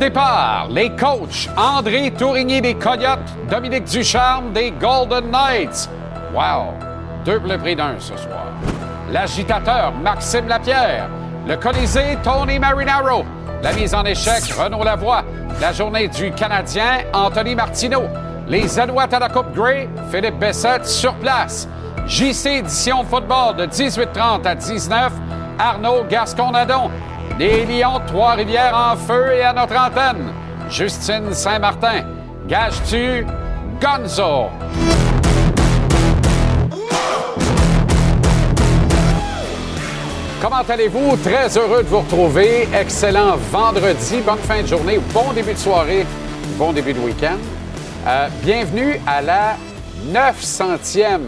départ, les coachs André Tourigny des Coyotes, Dominique Ducharme des Golden Knights. Wow! Deux le prix d'un ce soir. L'agitateur Maxime Lapierre, le Colisée Tony Marinaro, la mise en échec Renaud Lavoie, la journée du Canadien Anthony Martineau, les Alouettes à la Coupe Grey, Philippe Bessette sur place. JC Édition Football de 18h30 à 19 Arnaud Gascon-Nadon. Les Lions Trois-Rivières en feu et à notre antenne. Justine Saint-Martin. Gage-tu Gonzo? Comment allez-vous? Très heureux de vous retrouver. Excellent vendredi, bonne fin de journée, bon début de soirée, bon début de week-end. Euh, bienvenue à la 900e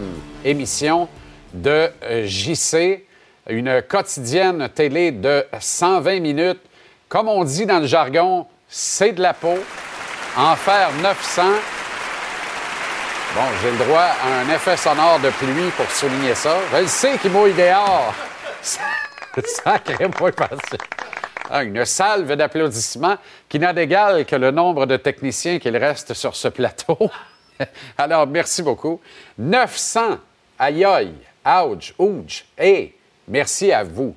émission de JC, une quotidienne télé de 120 minutes. Comme on dit dans le jargon, c'est de la peau. En faire 900. Bon, j'ai le droit à un effet sonore de pluie pour souligner ça. Je le sais qu'il mouille dehors. Sacré-moi passé. Ah, une salve d'applaudissements qui n'a d'égal que le nombre de techniciens qu'il reste sur ce plateau. Alors, merci beaucoup. 900, aïe ouch, ouch, et merci à vous.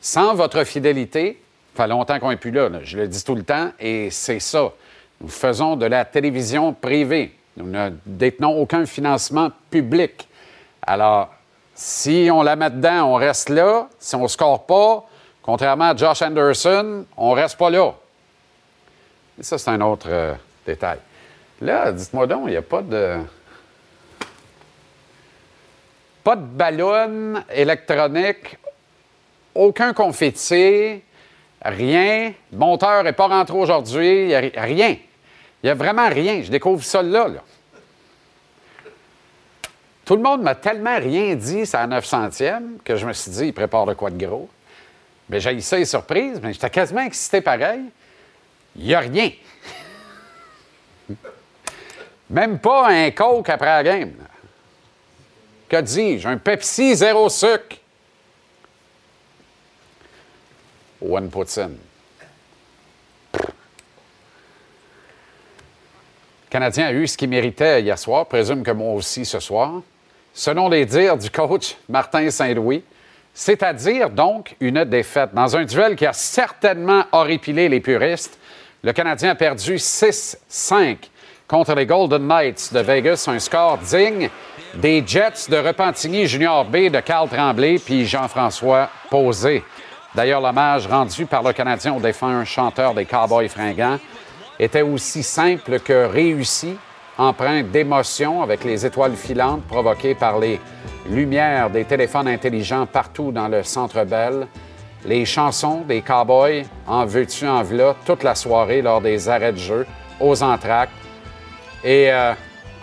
Sans votre fidélité, ça fait longtemps qu'on n'est plus là, je le dis tout le temps, et c'est ça. Nous faisons de la télévision privée. Nous ne détenons aucun financement public. Alors, si on la met dedans, on reste là. Si on ne score pas, contrairement à Josh Anderson, on ne reste pas là. Et ça, c'est un autre euh, détail. Là, dites-moi donc, il n'y a pas de. Pas de ballon électronique, aucun confetti, rien. Le monteur n'est pas rentré aujourd'hui, rien. Il n'y a vraiment rien. Je découvre ça là. Tout le monde m'a tellement rien dit, c'est à 900e, que je me suis dit, il prépare de quoi de gros. Mais j'ai eu ça les surprises, mais j'étais quasiment excité pareil. Il n'y a rien. Même pas un Coke après la game. Que dis-je? Un Pepsi zéro sucre. One poutine. Le Canadien a eu ce qu'il méritait hier soir, présume que moi aussi ce soir. Selon les dires du coach Martin Saint-Louis, c'est-à-dire donc une défaite. Dans un duel qui a certainement horripilé les puristes, le Canadien a perdu 6-5 contre les Golden Knights de Vegas, un score digne des Jets de Repentigny Junior B de Carl Tremblay puis Jean-François Posé. D'ailleurs, l'hommage rendu par le Canadien au défunt chanteur des Cowboys fringants était aussi simple que réussi, empreint d'émotion avec les étoiles filantes provoquées par les lumières des téléphones intelligents partout dans le Centre Bell, les chansons des Cowboys en veux-tu, en v'là toute la soirée lors des arrêts de jeu, aux entractes. Et euh,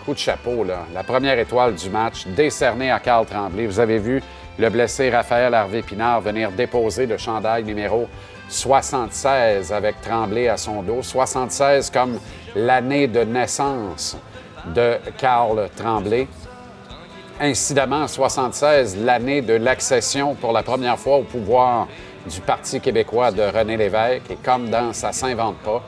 coup de chapeau, la première étoile du match décernée à Carl Tremblay. Vous avez vu le blessé Raphaël Harvey Pinard venir déposer le chandail numéro 76 avec Tremblay à son dos. 76 comme l'année de naissance de Carl Tremblay. Incidemment, 76, l'année de l'accession pour la première fois au pouvoir du Parti québécois de René Lévesque. Et comme dans Ça s'invente pas,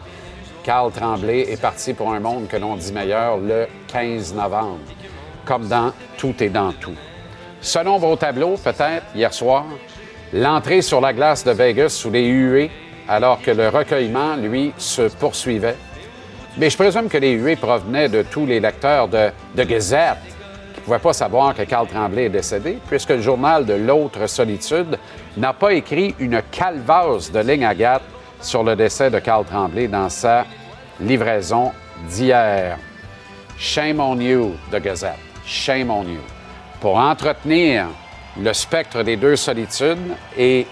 Carl Tremblay est parti pour un monde que l'on dit meilleur le 15 novembre. Comme dans Tout est dans tout. Selon vos tableaux, peut-être, hier soir, l'entrée sur la glace de Vegas sous les huées, alors que le recueillement, lui, se poursuivait. Mais je présume que les huées provenaient de tous les lecteurs de, Gazette qui ne pouvaient pas savoir que Carl Tremblay est décédé, puisque le journal de l'autre solitude n'a pas écrit une calvasse de ligne à gâte sur le décès de Carl Tremblay dans sa livraison d'hier. Shame on you, de Gazette. Shame on you. Pour entretenir le spectre des deux solitudes et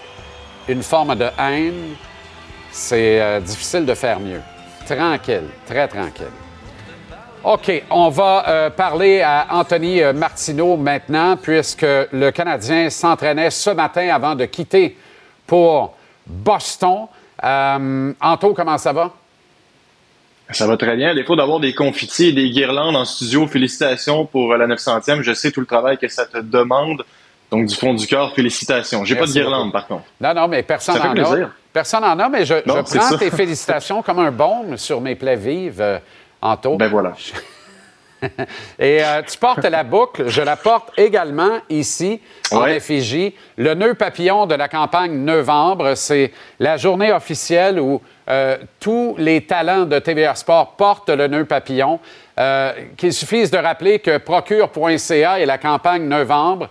une forme de haine, c'est euh, difficile de faire mieux. Tranquille, très tranquille. OK, on va euh, parler à Anthony euh, Martineau maintenant, puisque le Canadien s'entraînait ce matin avant de quitter pour Boston. Euh, Anto, comment ça va? Ça va très bien. À défaut d'avoir des confitis et des guirlandes en studio, félicitations pour la 900e. Je sais tout le travail que ça te demande. Donc, du fond du cœur, félicitations. J'ai pas de guirlande, par contre. Non, non, mais personne n'en a. Personne n'en a, mais je, prends tes félicitations comme un baume sur mes plaies vives, euh, Anto. Ben voilà. Et euh, tu portes la boucle, je la porte également ici, en effigie. Le nœud papillon de la campagne novembre, c'est la journée officielle où euh, tous les talents de TVA Sport portent le nœud papillon. Euh, qu'il suffise de rappeler que procure.ca et la campagne novembre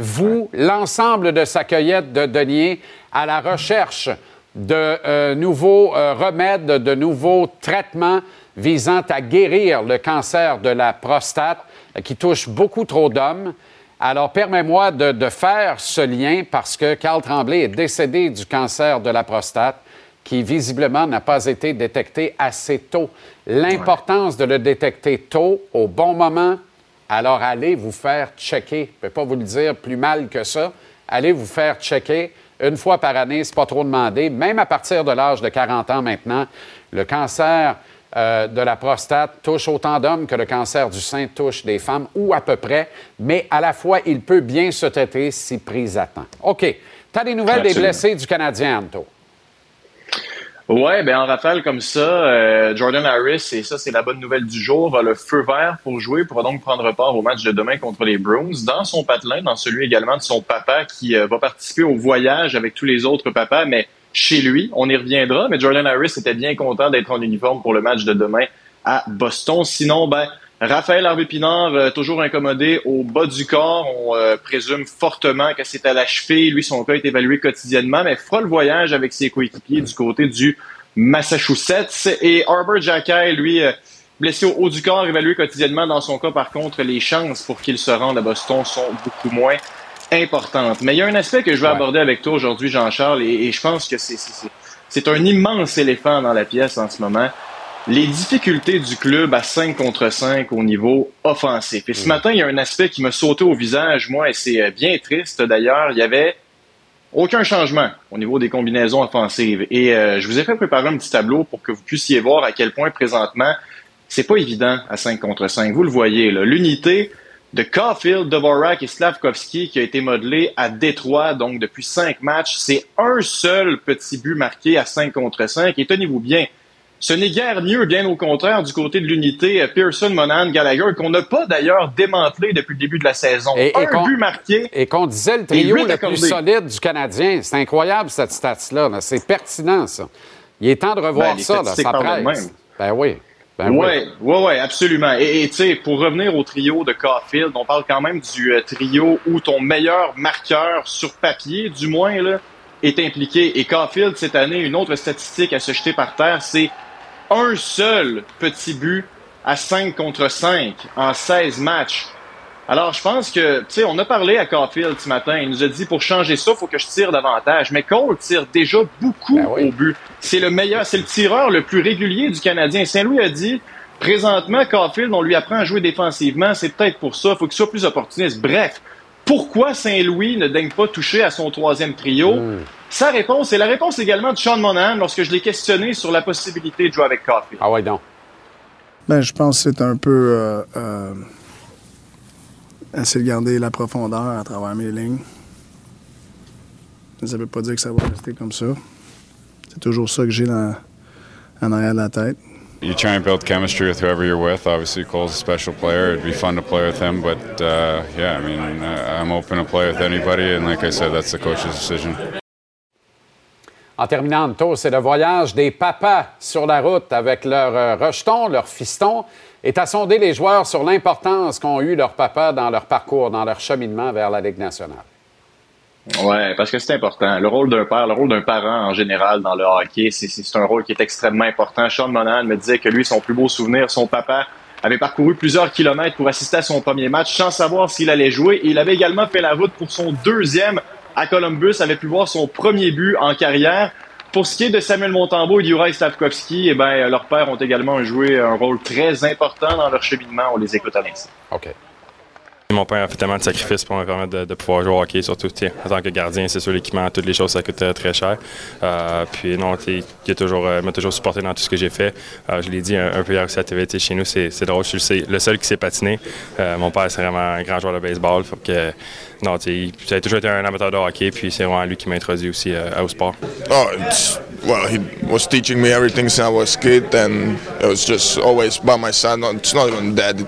vous, l'ensemble de sa cueillette de deniers, à la recherche de nouveaux remèdes, de nouveaux traitements visant à guérir le cancer de la prostate euh, qui touche beaucoup trop d'hommes. Alors, permets-moi de, faire ce lien parce que Carl Tremblay est décédé du cancer de la prostate qui visiblement n'a pas été détecté assez tôt. L'importance de le détecter tôt, au bon moment, alors allez vous faire checker. Je ne peux pas vous le dire plus mal que ça. Allez vous faire checker une fois par année, c'est pas trop demandé. Même à partir de l'âge de 40 ans maintenant, le cancer euh, de la prostate touche autant d'hommes que le cancer du sein touche des femmes, ou à peu près, mais à la fois, il peut bien se traiter si pris à temps. OK. Tu as des nouvelles des blessés du Canadien, Anto? Ouais, ben en rafale comme ça, euh, Jordan Harris, et ça c'est la bonne nouvelle du jour, va le feu vert pour jouer, pour donc prendre part au match de demain contre les Bruins, dans son patelin, dans celui également de son papa qui euh, va participer au voyage avec tous les autres papas, mais chez lui. On y reviendra, mais Jordan Harris était bien content d'être en uniforme pour le match de demain à Boston. Sinon, ben, Raphaël Harvey-Pinard, euh, toujours incommodé au bas du corps. On euh, présume fortement que c'est à la cheville. Lui, son cas est évalué quotidiennement, mais fera le voyage avec ses coéquipiers du côté du Massachusetts. Et Arbor Jackay, lui, euh, blessé au haut du corps, évalué quotidiennement. Dans son cas, par contre, les chances pour qu'il se rende à Boston sont beaucoup moins importante. Mais il y a un aspect que je vais aborder avec toi aujourd'hui, Jean-Charles, et, je pense que c'est un immense éléphant dans la pièce en ce moment. Les difficultés du club à 5 contre 5 au niveau offensif. Et ce mm. matin, il y a un aspect qui m'a sauté au visage, moi, et c'est euh, bien triste d'ailleurs. Il y avait aucun changement au niveau des combinaisons offensives. Et euh, je vous ai fait préparer un petit tableau pour que vous puissiez voir à quel point présentement, c'est pas évident à 5 contre 5. Vous le voyez, l'unité de Caulfield, Dvorak et Slavkovski qui a été modelé à Détroit, donc depuis cinq matchs. C'est un seul petit but marqué à 5 contre 5. Et tenez-vous bien, ce n'est guère mieux, bien au contraire, du côté de l'unité euh, Pearson, Monan, Gallagher, qu'on n'a pas d'ailleurs démantelé depuis le début de la saison. Et, un but marqué. Et qu'on disait le trio le plus solide du Canadien. C'est incroyable, cette stat-là. C'est pertinent, ça. Il est temps de revoir ben, ça, là, ça presse. Ben oui. Ben oui, oui, ouais, absolument. Et tu sais, pour revenir au trio de Caulfield, on parle quand même du euh, trio où ton meilleur marqueur sur papier, du moins, là, est impliqué. Et Caulfield, cette année, une autre statistique à se jeter par terre, c'est un seul petit but à 5 contre 5 en 16 matchs. Alors, je pense que, tu sais, on a parlé à Caulfield ce matin. Il nous a dit, pour changer ça, il faut que je tire davantage. Mais Cole tire déjà beaucoup ben au but. C'est le meilleur, c'est le tireur le plus régulier du Canadien. Saint-Louis a dit, présentement, Caulfield, on lui apprend à jouer défensivement. C'est peut-être pour ça. Il faut qu'il soit plus opportuniste. Bref, pourquoi Saint-Louis ne daigne pas toucher à son troisième trio? Hmm. Sa réponse, et la réponse également de Sean Monahan lorsque je l'ai questionné sur la possibilité de jouer avec Caulfield. Ah ouais, non. Ben, je pense que c'est un peu... Euh, euh, essayer de garder la profondeur à travers mes lignes. Ça ne veut pas dire que ça va rester comme ça. C'est toujours ça que j'ai dans, en arrière de la tête. You try and build chemistry with whoever you're with. Obviously, Cole's a special player. It'd be fun to play with him, but uh, yeah, I mean, uh, I'm open to play with anybody, and like I said, that's the coach's decision. En terminant, tour, c'est le voyage des papas sur la route avec leurs euh, rejetons, leurs fistons est à sonder les joueurs sur l'importance qu'ont eu leurs papas dans leur parcours, dans leur cheminement vers la Ligue nationale. Oui, parce que c'est important. Le rôle d'un père, le rôle d'un parent en général dans le hockey, c'est un rôle qui est extrêmement important. Sean Monahan me disait que lui, son plus beau souvenir, son papa avait parcouru plusieurs kilomètres pour assister à son premier match sans savoir s'il allait jouer. il avait également fait la route pour son deuxième à Columbus, avait pu voir son premier but en carrière. Pour ce qui est de Samuel Montembeau et Juraj Stavkovski, eh ben, leurs pères ont également joué un rôle très important dans leur cheminement. On les écoute à l'instant. OK. Mon père a fait tellement de sacrifices pour me permettre de, pouvoir jouer au hockey, surtout en tant que gardien, c'est sûr, l'équipement, toutes les choses, ça coûte très cher. puis non, il toujours, m'a toujours supporté dans tout ce que j'ai fait. je l'ai dit un, peu hier aussi à TV, chez nous, c'est drôle, je suis le seul qui s'est patiné. mon père, c'est vraiment un grand joueur de baseball. Que, non, a toujours été un amateur de hockey, puis c'est vraiment lui qui m'a introduit aussi au sport. Oh, well, he was teaching me everything since I was a kid, and it was just always by my side. It's not even dad;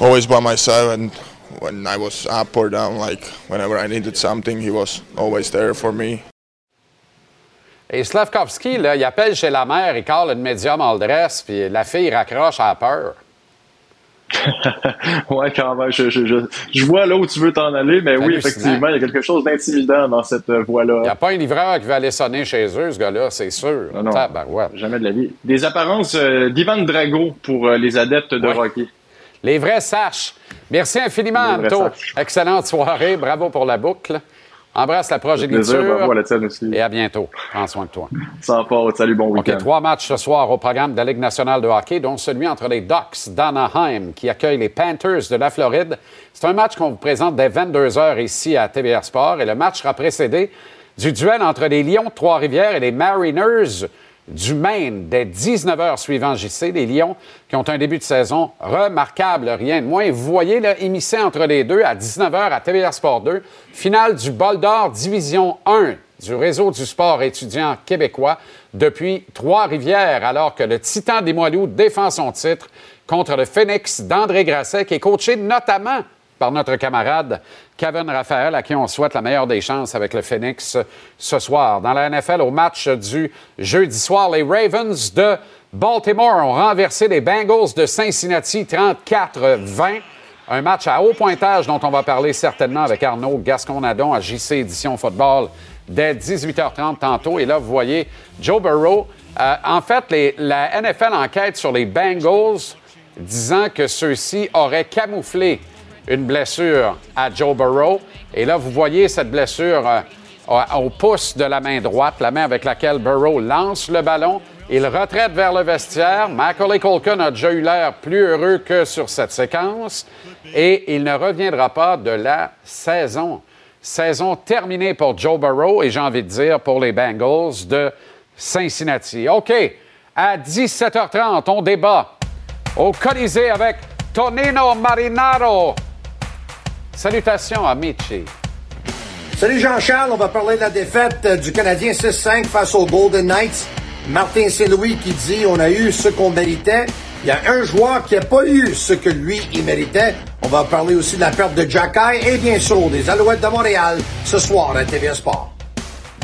always by my side. And when I was up or down, like whenever I needed something, he was always there for me. Et Slavkovski, là, il appelle chez la mère, il colle une médium all dress, puis la fille raccroche à peur. ouais, quand même. Je, je, je, vois là où tu veux t'en aller, mais oui, effectivement, il y a quelque chose d'intimidant dans cette voie-là. Il n'y a pas un livreur qui va aller sonner chez eux, ce gars-là, c'est sûr. Non, non, Jamais de la vie. Des apparences euh, d'Ivan Drago pour euh, les adeptes de hockey. Les vrais saches. Merci infiniment, Anto. Excellente soirée. Bravo pour la boucle. Embrasse la progéniture. Et à bientôt. Prends soin de toi. Sans faute. Salut, bon week-end. trois matchs ce soir au programme de la Ligue nationale de hockey, dont celui entre les Ducks d'Anaheim qui accueillent les Panthers de la Floride. C'est un match qu'on vous présente dès 22 h ici à TVR Sport. Et le match sera précédé du duel entre les Lions de Trois-Rivières et les Mariners du Maine dès 19h suivant JC. Les Lions qui ont un début de saison remarquable, rien de moins. Vous voyez, là, émissé entre les deux à 19h à TVR Sport 2, finale du Bol d'Or Division 1 du réseau du sport étudiant québécois depuis Trois-Rivières, alors que le Titan des Moilous défend son titre contre le Phoenix d'André Grasset, qui est coaché notamment par notre camarade Kevin Raphaël, à qui on souhaite la meilleure des chances avec le Phoenix ce soir. Dans la NFL, au match du jeudi soir, les Ravens de Baltimore ont renversé les Bengals de Cincinnati 34-20. Un match à haut pointage dont on va parler certainement avec Arnaud Gasconadon à JC Édition Football dès 18h30 tantôt. Et là, vous voyez Joe Burrow. Euh, en fait, la NFL enquête sur les Bengals disant que ceux-ci auraient camouflé une blessure à Joe Burrow. Et là, vous voyez cette blessure euh, au pouce de la main droite, la main avec laquelle Burrow lance le ballon. Il retraite vers le vestiaire. Macaulay Culkin a déjà eu l'air plus heureux que sur cette séquence. Et il ne reviendra pas de la saison. Saison terminée pour Joe Burrow et j'ai envie de dire pour les Bengals de Cincinnati. OK, à 17h30, on débat au Colisée avec Tonino Marinaro Salutations à Mitchie. Salut Jean-Charles, on va parler de la défaite euh, du Canadien 6-5 face aux Golden Knights. Martin Saint-Louis qui dit on a eu ce qu'on méritait. Il y a un joueur qui n'a pas eu ce que lui, il méritait. On va parler aussi de la perte de Jacky et bien sûr des Alouettes de Montréal ce soir à TVA Sport.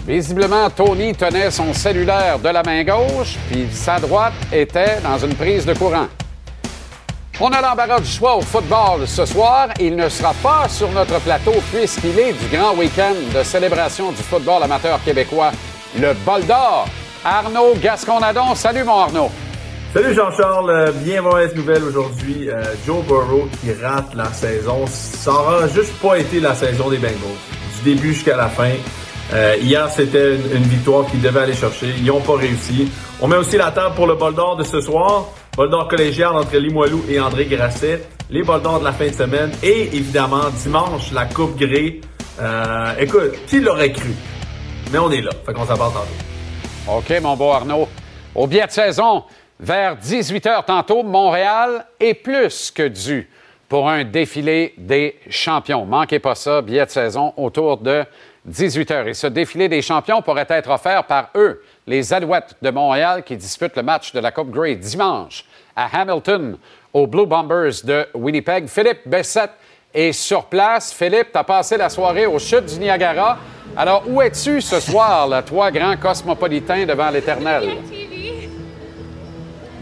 Visiblement, Tony tenait son cellulaire de la main gauche, puis sa droite était dans une prise de courant. On a l'embarras du choix au football ce soir. Il ne sera pas sur notre plateau puisqu'il est du grand week-end de célébration du football amateur québécois, le Bol d'Or. Arnaud Gasconadon, salut mon Arnaud. Salut Jean-Charles, euh, bien mauvaise nouvelle aujourd'hui. Euh, Joe Burrow qui rate la saison. Ça n'aura juste pas été la saison des Bengals. Du début jusqu'à la fin. Euh, hier, c'était une, victoire qu'ils devaient aller chercher. Ils n'ont pas réussi. On met aussi la table pour le bol d'or de ce soir. Bol d'or collégial entre Limoilou et André Grasset. Les bols de la fin de semaine. Et évidemment, dimanche, la Coupe Grey. Euh, écoute, qui l'aurait cru? Mais on est là. Fait qu'on s'en tantôt. OK, mon beau Arnaud. Au biais de saison, vers 18h tantôt, Montréal est plus que dû pour un défilé des champions. Manquez pas ça, billet de saison autour de 18h. Et ce défilé des champions pourrait être offert par eux, les Alouettes de Montréal, qui disputent le match de la Coupe Grey dimanche à Hamilton, aux Blue Bombers de Winnipeg. Philippe Bessette est sur place. Philippe, tu as passé la soirée au chute du Niagara. Alors, où es-tu ce soir, là, toi, grand cosmopolitain devant l'éternel?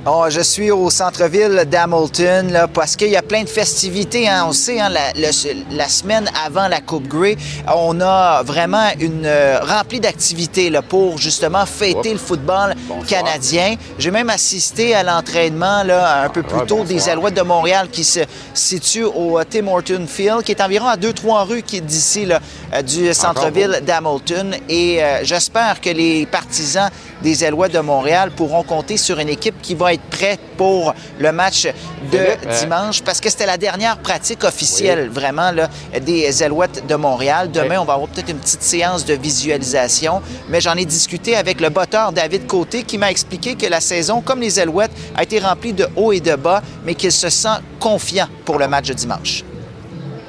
Oh, je suis au centre-ville d'Hamilton là, parce qu'il y a plein de festivités. Hein. On sait, hein, la, semaine avant la Coupe Grey, on a vraiment une euh, remplie d'activités pour justement fêter le football canadien. J'ai même assisté à l'entraînement là, un peu plus tôt des Alouettes de Montréal qui se situe au euh, Tim Horton Field, qui est environ à deux, trois rues d'ici euh, du centre-ville d'Hamilton. Et j'espère que les partisans des Alouettes de Montréal pourront compter sur une équipe qui va va être prêt pour le match de Philippe, euh, dimanche parce que c'était la dernière pratique officielle vraiment là, des Alouettes de Montréal. Demain, Oui. on va avoir peut-être une petite séance de visualisation, mais j'en ai discuté avec le botteur David Côté qui m'a expliqué que la saison, comme les Alouettes, a été remplie de hauts et de bas, mais qu'il se sent confiant pour le match de dimanche.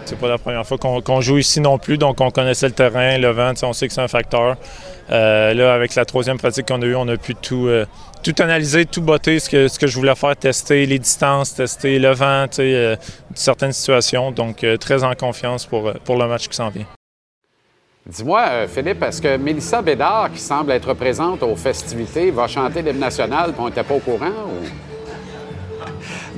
C'est pas la première fois qu'on joue ici non plus, donc on connaissait le terrain, le vent, on sait que c'est un facteur. Euh, là, avec la troisième pratique qu'on a eue, on a pu tout, euh, tout analyser, tout botter, ce que, ce que je voulais faire, tester les distances, tester le vent, euh, certaines situations. Donc, euh, très en confiance pour, euh, pour le match qui s'en vient. Dis-moi, euh, Philippe, est-ce que Mélissa Bédard, qui semble être présente aux festivités, va chanter l'hymne national puis on n'était pas au courant? Ou...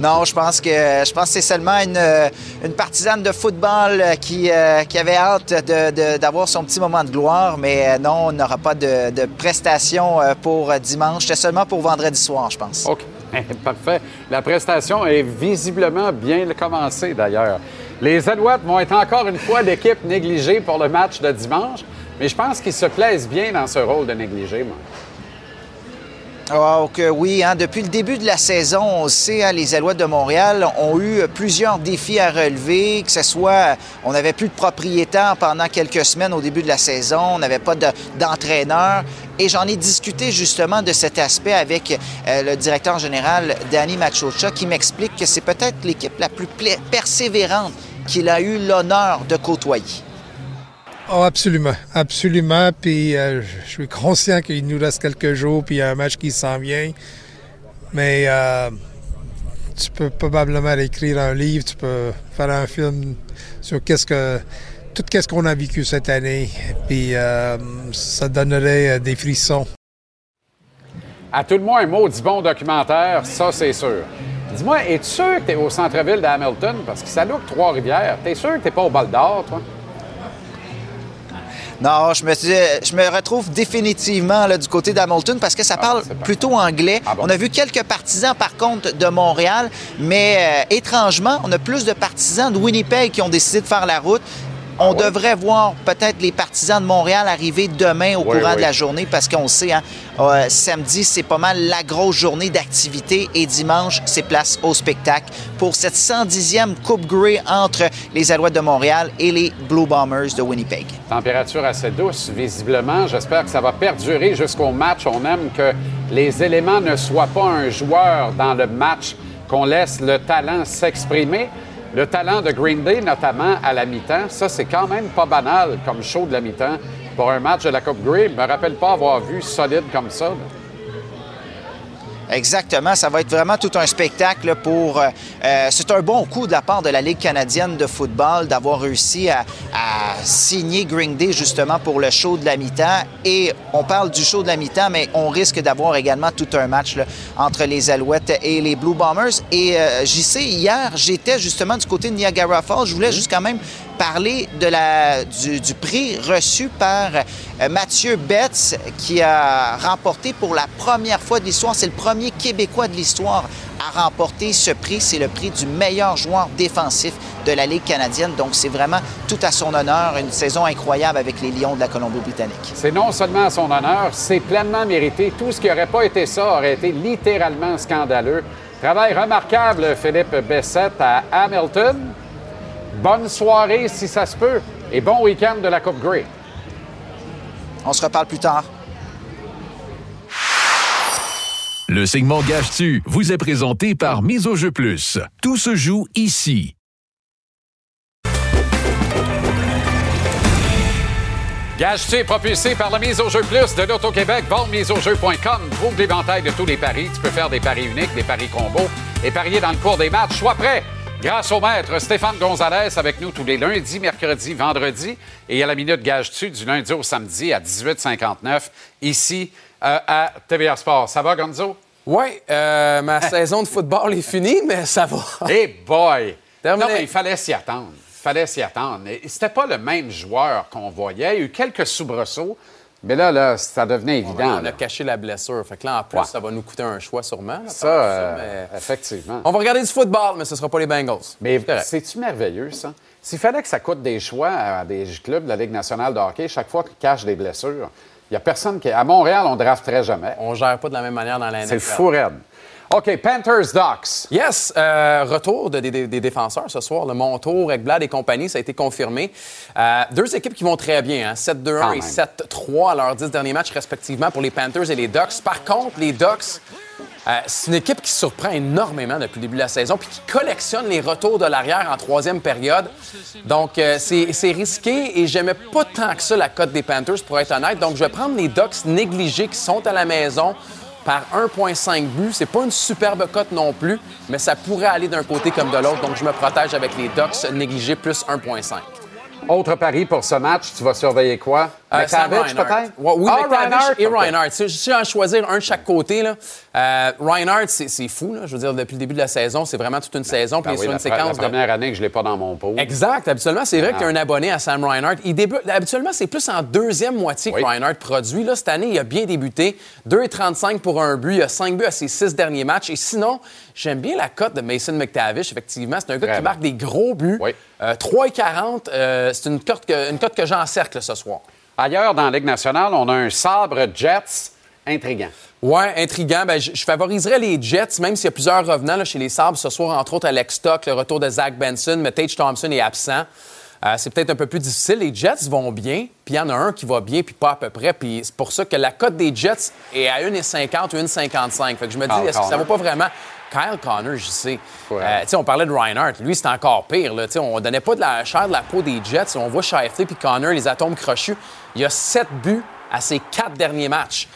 Non, je pense que je pense c'est seulement une, euh, une partisane de football euh, qui, euh, qui avait hâte de- de- d'avoir son petit moment de gloire, mais non, on n'aura pas de, de prestation pour dimanche. C'était seulement pour vendredi soir, je pense. OK. Parfait. La prestation est visiblement bien commencée, d'ailleurs. Les Alouettes vont être encore une fois l'équipe négligée pour le match de dimanche, mais je pense qu'ils se plaisent bien dans ce rôle de négligé, moi. Oh, que oui, hein, depuis le début de la saison, on sait, hein, les Alouettes de Montréal ont eu plusieurs défis à relever, que ce soit, on n'avait plus de propriétaire pendant quelques semaines au début de la saison, on n'avait pas de- d'entraîneur. et j'en ai discuté justement de cet aspect avec euh, le directeur général Danny Machocha qui m'explique que c'est peut-être l'équipe la plus persévérante qu'il a eu l'honneur de côtoyer. Oh, absolument, absolument. Puis euh, je suis conscient qu'il nous reste quelques jours, puis il y a un match qui s'en vient. Mais euh, tu peux probablement écrire un livre, tu peux faire un film sur tout qu'est-ce qu'on a vécu cette année. Puis euh, ça donnerait des frissons. À tout le moins, un mot du bon documentaire, ça, c'est sûr. Dis-moi, es-tu sûr que tu es au centre-ville d'Hamilton? Parce que ça look Trois-Rivières. T'es sûr que t'es pas au bal d'or, toi? Non, je me, je me retrouve définitivement là, du côté d'Hamilton parce que ça parle plutôt anglais. On a vu quelques partisans, par contre, de Montréal, mais euh, étrangement, on a plus de partisans de Winnipeg qui ont décidé de faire la route. On devrait voir peut-être les partisans de Montréal arriver demain au courant de la journée parce qu'on sait, hein, euh, samedi, c'est pas mal la grosse journée d'activité et dimanche, c'est place au spectacle pour cette 110e Coupe Grey entre les Alouettes de Montréal et les Blue Bombers de Winnipeg. Température assez douce, visiblement. J'espère que ça va perdurer jusqu'au match. On aime que les éléments ne soient pas un joueur dans le match, qu'on laisse le talent s'exprimer. Le talent de Green Day, notamment à la mi-temps, ça, c'est quand même pas banal comme show de la mi-temps pour un match de la Coupe Grey. Je me rappelle pas avoir vu solide comme ça. Exactement, ça va être vraiment tout un spectacle pour... euh, euh, c'est un bon coup de la part de la Ligue canadienne de football d'avoir réussi à, à signer Green Day justement pour le show de la mi-temps. Et on parle du show de la mi-temps, mais on risque d'avoir également tout un match là, entre les Alouettes et les Blue Bombers. Et euh, j'y sais, hier, j'étais justement du côté de Niagara Falls. Je voulais juste quand même parler de la, du, prix reçu par euh, Mathieu Betts, qui a remporté pour la première fois de l'histoire, c'est le premier Québécois de l'histoire à remporter ce prix. C'est le prix du meilleur joueur défensif de la Ligue canadienne. Donc, c'est vraiment tout à son honneur. Une saison incroyable avec les Lions de la Colombie-Britannique. C'est non seulement à son honneur, c'est pleinement mérité. Tout ce qui n'aurait pas été ça aurait été littéralement scandaleux. Travail remarquable, Philippe Bessette à Hamilton. Bonne soirée si ça se peut et bon week-end de la Coupe Grey. On se reparle plus tard. Le segment Gage-tu vous est présenté par Mise au jeu plus. Tout se joue ici. Gage-tu est propulsé par la mise au jeu plus de l'Auto-Québec. Vendemiseaujeu.com. Trouve l'éventail de tous les paris. Tu peux faire des paris uniques, des paris combos et parier dans le cours des matchs. Sois prêt! Grâce au maître Stéphane Gonzalez avec nous tous les lundis, mercredis, vendredis et à la minute Gage-tu du lundi au samedi à 18h59 ici euh, à TVA Sport. Ça va, Gonzo? Oui, euh, ma saison de football est finie, mais ça va. Hey boy! Terminé. Non, mais il fallait s'y attendre. Il fallait s'y attendre. C'était pas le même joueur qu'on voyait. Il y a eu quelques soubresauts, mais là, là, ça devenait évident. on a caché la blessure. Fait que là, en plus, Ouais. ça va nous coûter un choix sûrement. là, Ça, euh, mais- effectivement. On va regarder du football, mais ce ne sera pas les Bengals. Mais c'est-tu merveilleux, ça? S'il fallait que ça coûte des choix à des clubs de la Ligue nationale de hockey, chaque fois qu'ils cachent des blessures, il n'y a personne qui. À Montréal, on ne drafterait jamais. On gère pas de la même manière dans la C'est fou raide. OK, Panthers Ducks. Yes, euh, retour de- des, défenseurs ce soir. Le Montour, Ekblad et compagnie, ça a été confirmé. Euh, deux équipes qui vont très bien, hein, 7-2-1 Quand et même. 7-3 à leurs dix derniers matchs respectivement pour les Panthers et les Ducks. Par contre, les Ducks, euh, c'est une équipe qui surprend énormément depuis le début de la saison puis qui collectionne les retours de l'arrière en troisième période. Donc, c'est c'est risqué et j'aimais pas tant que ça la cote des Panthers, pour être honnête. Donc, je vais prendre les Ducks négligés qui sont à la maison par 1,5 buts. C'est pas une superbe cote non plus, mais ça pourrait aller d'un côté comme de l'autre. Donc, je me protège avec les Ducks négligés plus 1,5. Autre pari pour ce match, tu vas surveiller quoi? Euh, Reinhart. peut-être? Ouais, oui, Ah, Reinhardt, et. Reinhardt. Si j'ai à choisir un de chaque côté, là, euh, Reinhardt, c'est fou. Là. Je veux dire, depuis le début de la saison, c'est vraiment toute une saison. Puis Ben est oui, sur la, une la séquence de... première année que je ne l'ai pas dans mon pot. Exact. Habituellement, c'est vrai Ah. qu'il y a un abonné à Sam Reinhardt. Il débute, habituellement, c'est plus en deuxième moitié que Reinhardt produit. Là, cette année, il a bien débuté. 2,35 pour un but. Il a 5 buts à ses 6 derniers matchs. Et sinon, j'aime bien la cote de Mason McTavish, effectivement. C'est un gars qui marque des gros buts. Euh, 3,40, euh, c'est une cote que, une cote que j'encercle ce soir. Ailleurs dans la Ligue nationale, on a un sabre Jets intriguant. Ouais, intriguant. Ben, je, je favoriserais les Jets, même s'il y a plusieurs revenants là, chez les Sabres ce soir, entre autres Alex Stock, le retour de Zach Benson, mais Tage Thompson est absent. Euh, c'est peut-être un peu plus difficile. Les Jets vont bien, puis il y en a un qui va bien, puis pas à peu près. Puis c'est pour ça que la cote des Jets est à 1,50 ou 1,55. Fait que je me dis, est-ce que ça vaut pas vraiment? Kyle Connor, je sais. Euh, sais, on parlait de Reinhardt. Lui, c'est encore pire. Là. On donnait pas de la chair de la peau des Jets. On voit Shifley puis Connor, les atomes crochus. Il y a sept buts à ses quatre derniers matchs.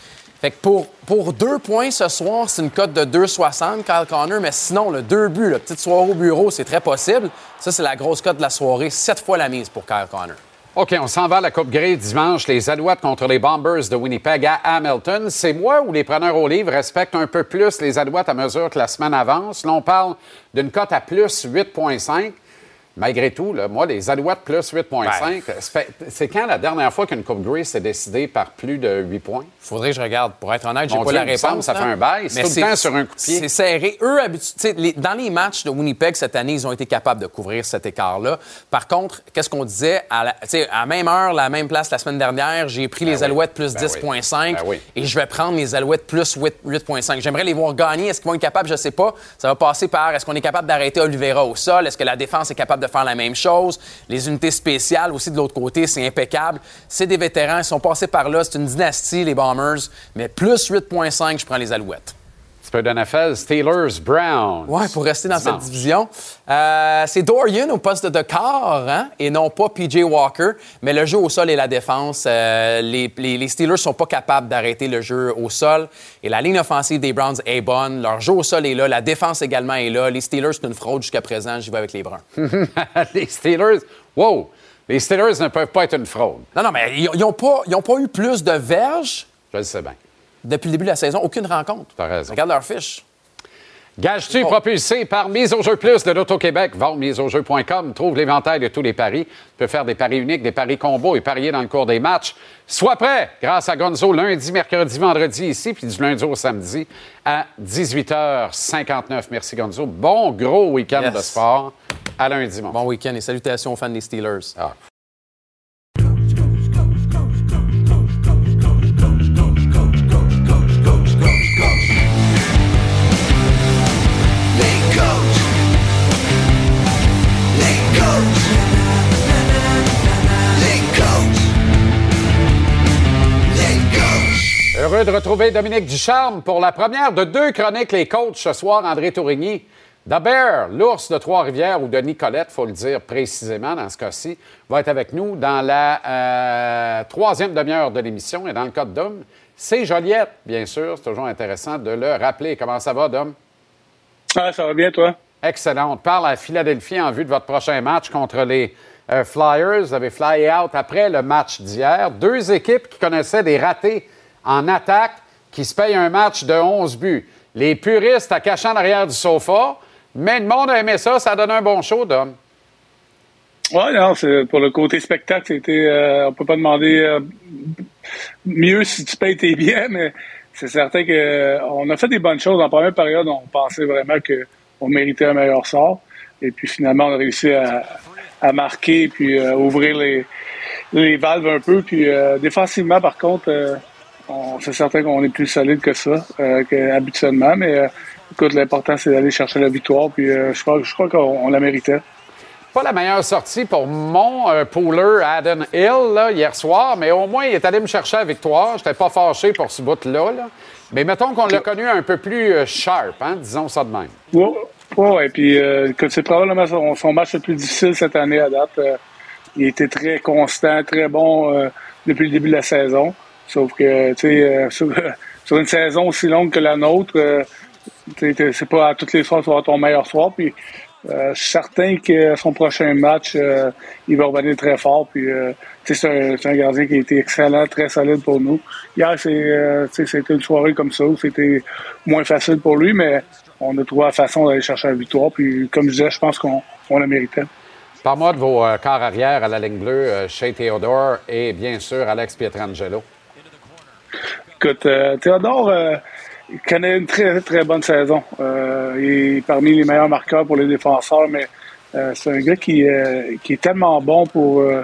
Fait que pour, pour deux points ce soir, c'est une cote de 2,60, Kyle Connor. Mais sinon, le deux buts, la petite soirée au bureau, c'est très possible. Ça, c'est la grosse cote de la soirée. Sept fois la mise pour Kyle Connor. OK, on s'en va à la Coupe Grey dimanche. Les Alouettes contre les Bombers de Winnipeg à Hamilton. C'est moi ou les preneurs au livre respectent un peu plus les Alouettes à mesure que la semaine avance. Là, on parle d'une cote à plus 8,5. Malgré tout, là, moi, les Alouettes plus 8,5, c'est- c'est quand la dernière fois qu'une Coupe Grey s'est décidée par plus de 8 points? Faudrait que je regarde. Pour être honnête, j'ai pas Dieu, la semble réponse. ça fait un bail. C'est Mais tout le temps sur un coup de pied. C'est serré. Eux, les- dans les matchs de Winnipeg cette année, ils ont été capables de couvrir cet écart-là. Par contre, qu'est-ce qu'on disait? À la, à même heure, la même place la semaine dernière, j'ai pris les oui. Alouettes plus Ben 10,5 oui. Ben et je vais prendre les Alouettes plus 8 8,5. J'aimerais les voir gagner. Est-ce qu'ils vont être capables? Je sais pas. Ça va passer par est-ce qu'on est capable d'arrêter Oliveira au sol? Est-ce que la défense est capable de faire la même chose? Les unités spéciales aussi de l'autre côté, c'est impeccable. C'est des vétérans, ils sont passés par là. C'est une dynastie, les Bombers. Mais plus 8,5, je prends les Alouettes. De NFL, Steelers, Browns. Ouais, pour rester dans Dimanche. cette division. Euh, c'est Dorian au poste de quart, hein, et non pas PJ Walker. Mais le jeu au sol et la défense, euh, les, les, les Steelers sont pas capables d'arrêter le jeu au sol. Et la ligne offensive des Browns est bonne. Leur jeu au sol est là. La défense également est là. Les Steelers, c'est une fraude jusqu'à présent. J'y vais avec les Bruns. les Steelers, wow! Les Steelers ne peuvent pas être une fraude. Non, non, mais ils n'ont pas, ils ont pas eu plus de verges Je le sais bien. Depuis le début de la saison. Aucune rencontre. T'as raison. Regarde leur fiche. Gage-tu propulsé par Mise au jeu plus de l'Auto-Québec? Va au miseaujeu.com. Trouve l'éventail de tous les paris. Tu peux faire des paris uniques, des paris combos et parier dans le cours des matchs. Sois prêt grâce à Gonzo lundi, mercredi, vendredi ici, puis du lundi au samedi à 18h59. Merci Gonzo. Bon gros week-end Yes. de sport. À lundi, mon. Bon week-end et salutations aux fans des Steelers. Ah. Heureux de retrouver Dominique Ducharme pour la première de deux chroniques Les Coachs ce soir, André Tourigny. Bear, l'ours de Trois-Rivières ou de Nicolette, faut le dire précisément dans ce cas-ci, va être avec nous dans la euh, troisième demi-heure de l'émission. Et dans le cas de Dom, c'est Joliette, bien sûr. C'est toujours intéressant de le rappeler. Comment ça va, Dom? Ah, ça va bien, toi? Excellent. On parle à Philadelphie en vue de votre prochain match contre les euh, Flyers. Vous avez fly out après le match d'hier. Deux équipes qui connaissaient des ratés en attaque qui se payent un match de 11 buts. Les puristes à cachant l'arrière du sofa. Mais le monde a aimé ça. Ça donne un bon show, Dom. Ouais, non, pour le côté spectacle, c'était euh, on peut pas demander euh, mieux si tu payes tes billets, mais c'est certain que euh, on a fait des bonnes choses. En première période, on pensait vraiment que on méritait un meilleur sort. Et puis finalement, on a réussi à, marquer puis euh, ouvrir les, les valves un peu. Puis euh, défensivement, par contre, euh, c'est certain qu'on est plus solide que ça, euh, qu'habituellement, mais euh, écoute, l'important, c'est d'aller chercher la victoire, puis euh, je crois, je crois qu'on la méritait. Pas la meilleure sortie pour mon euh, pooler Adam Hill là, hier soir, mais au moins il est allé me chercher la victoire. J'étais pas fâché pour ce bout-là. là. Mais mettons qu'on l'a connu un peu plus sharp, hein, disons ça de même. Oui, ouais, puis que c'est probablement son, son match le plus difficile cette année à date. Il était très constant, très bon depuis le début de la saison. Sauf que, tu sais, euh, sur, sur une saison aussi longue que la nôtre, euh, c'est pas à toutes les soirs tu vas ton meilleur soir. Puis, euh, je suis certain que son prochain match, euh, il va revenir très fort. Puis, euh, c'est un, gardien qui a été excellent, très solide pour nous. Hier, euh, c'était une soirée comme ça où c'était moins facile pour lui, mais on a trouvé la façon d'aller chercher la victoire. Puis, comme je disais, je pense qu'on on la méritait. Par-moi de vos corps arrière à la ligne bleue, Shea Theodore et bien sûr Alex Pietrangelo. Écoute, euh, Théodore euh, connaît une très, très bonne saison. Euh, il est parmi les meilleurs marqueurs pour les défenseurs, mais c'est un gars qui, qui est tellement bon pour. tu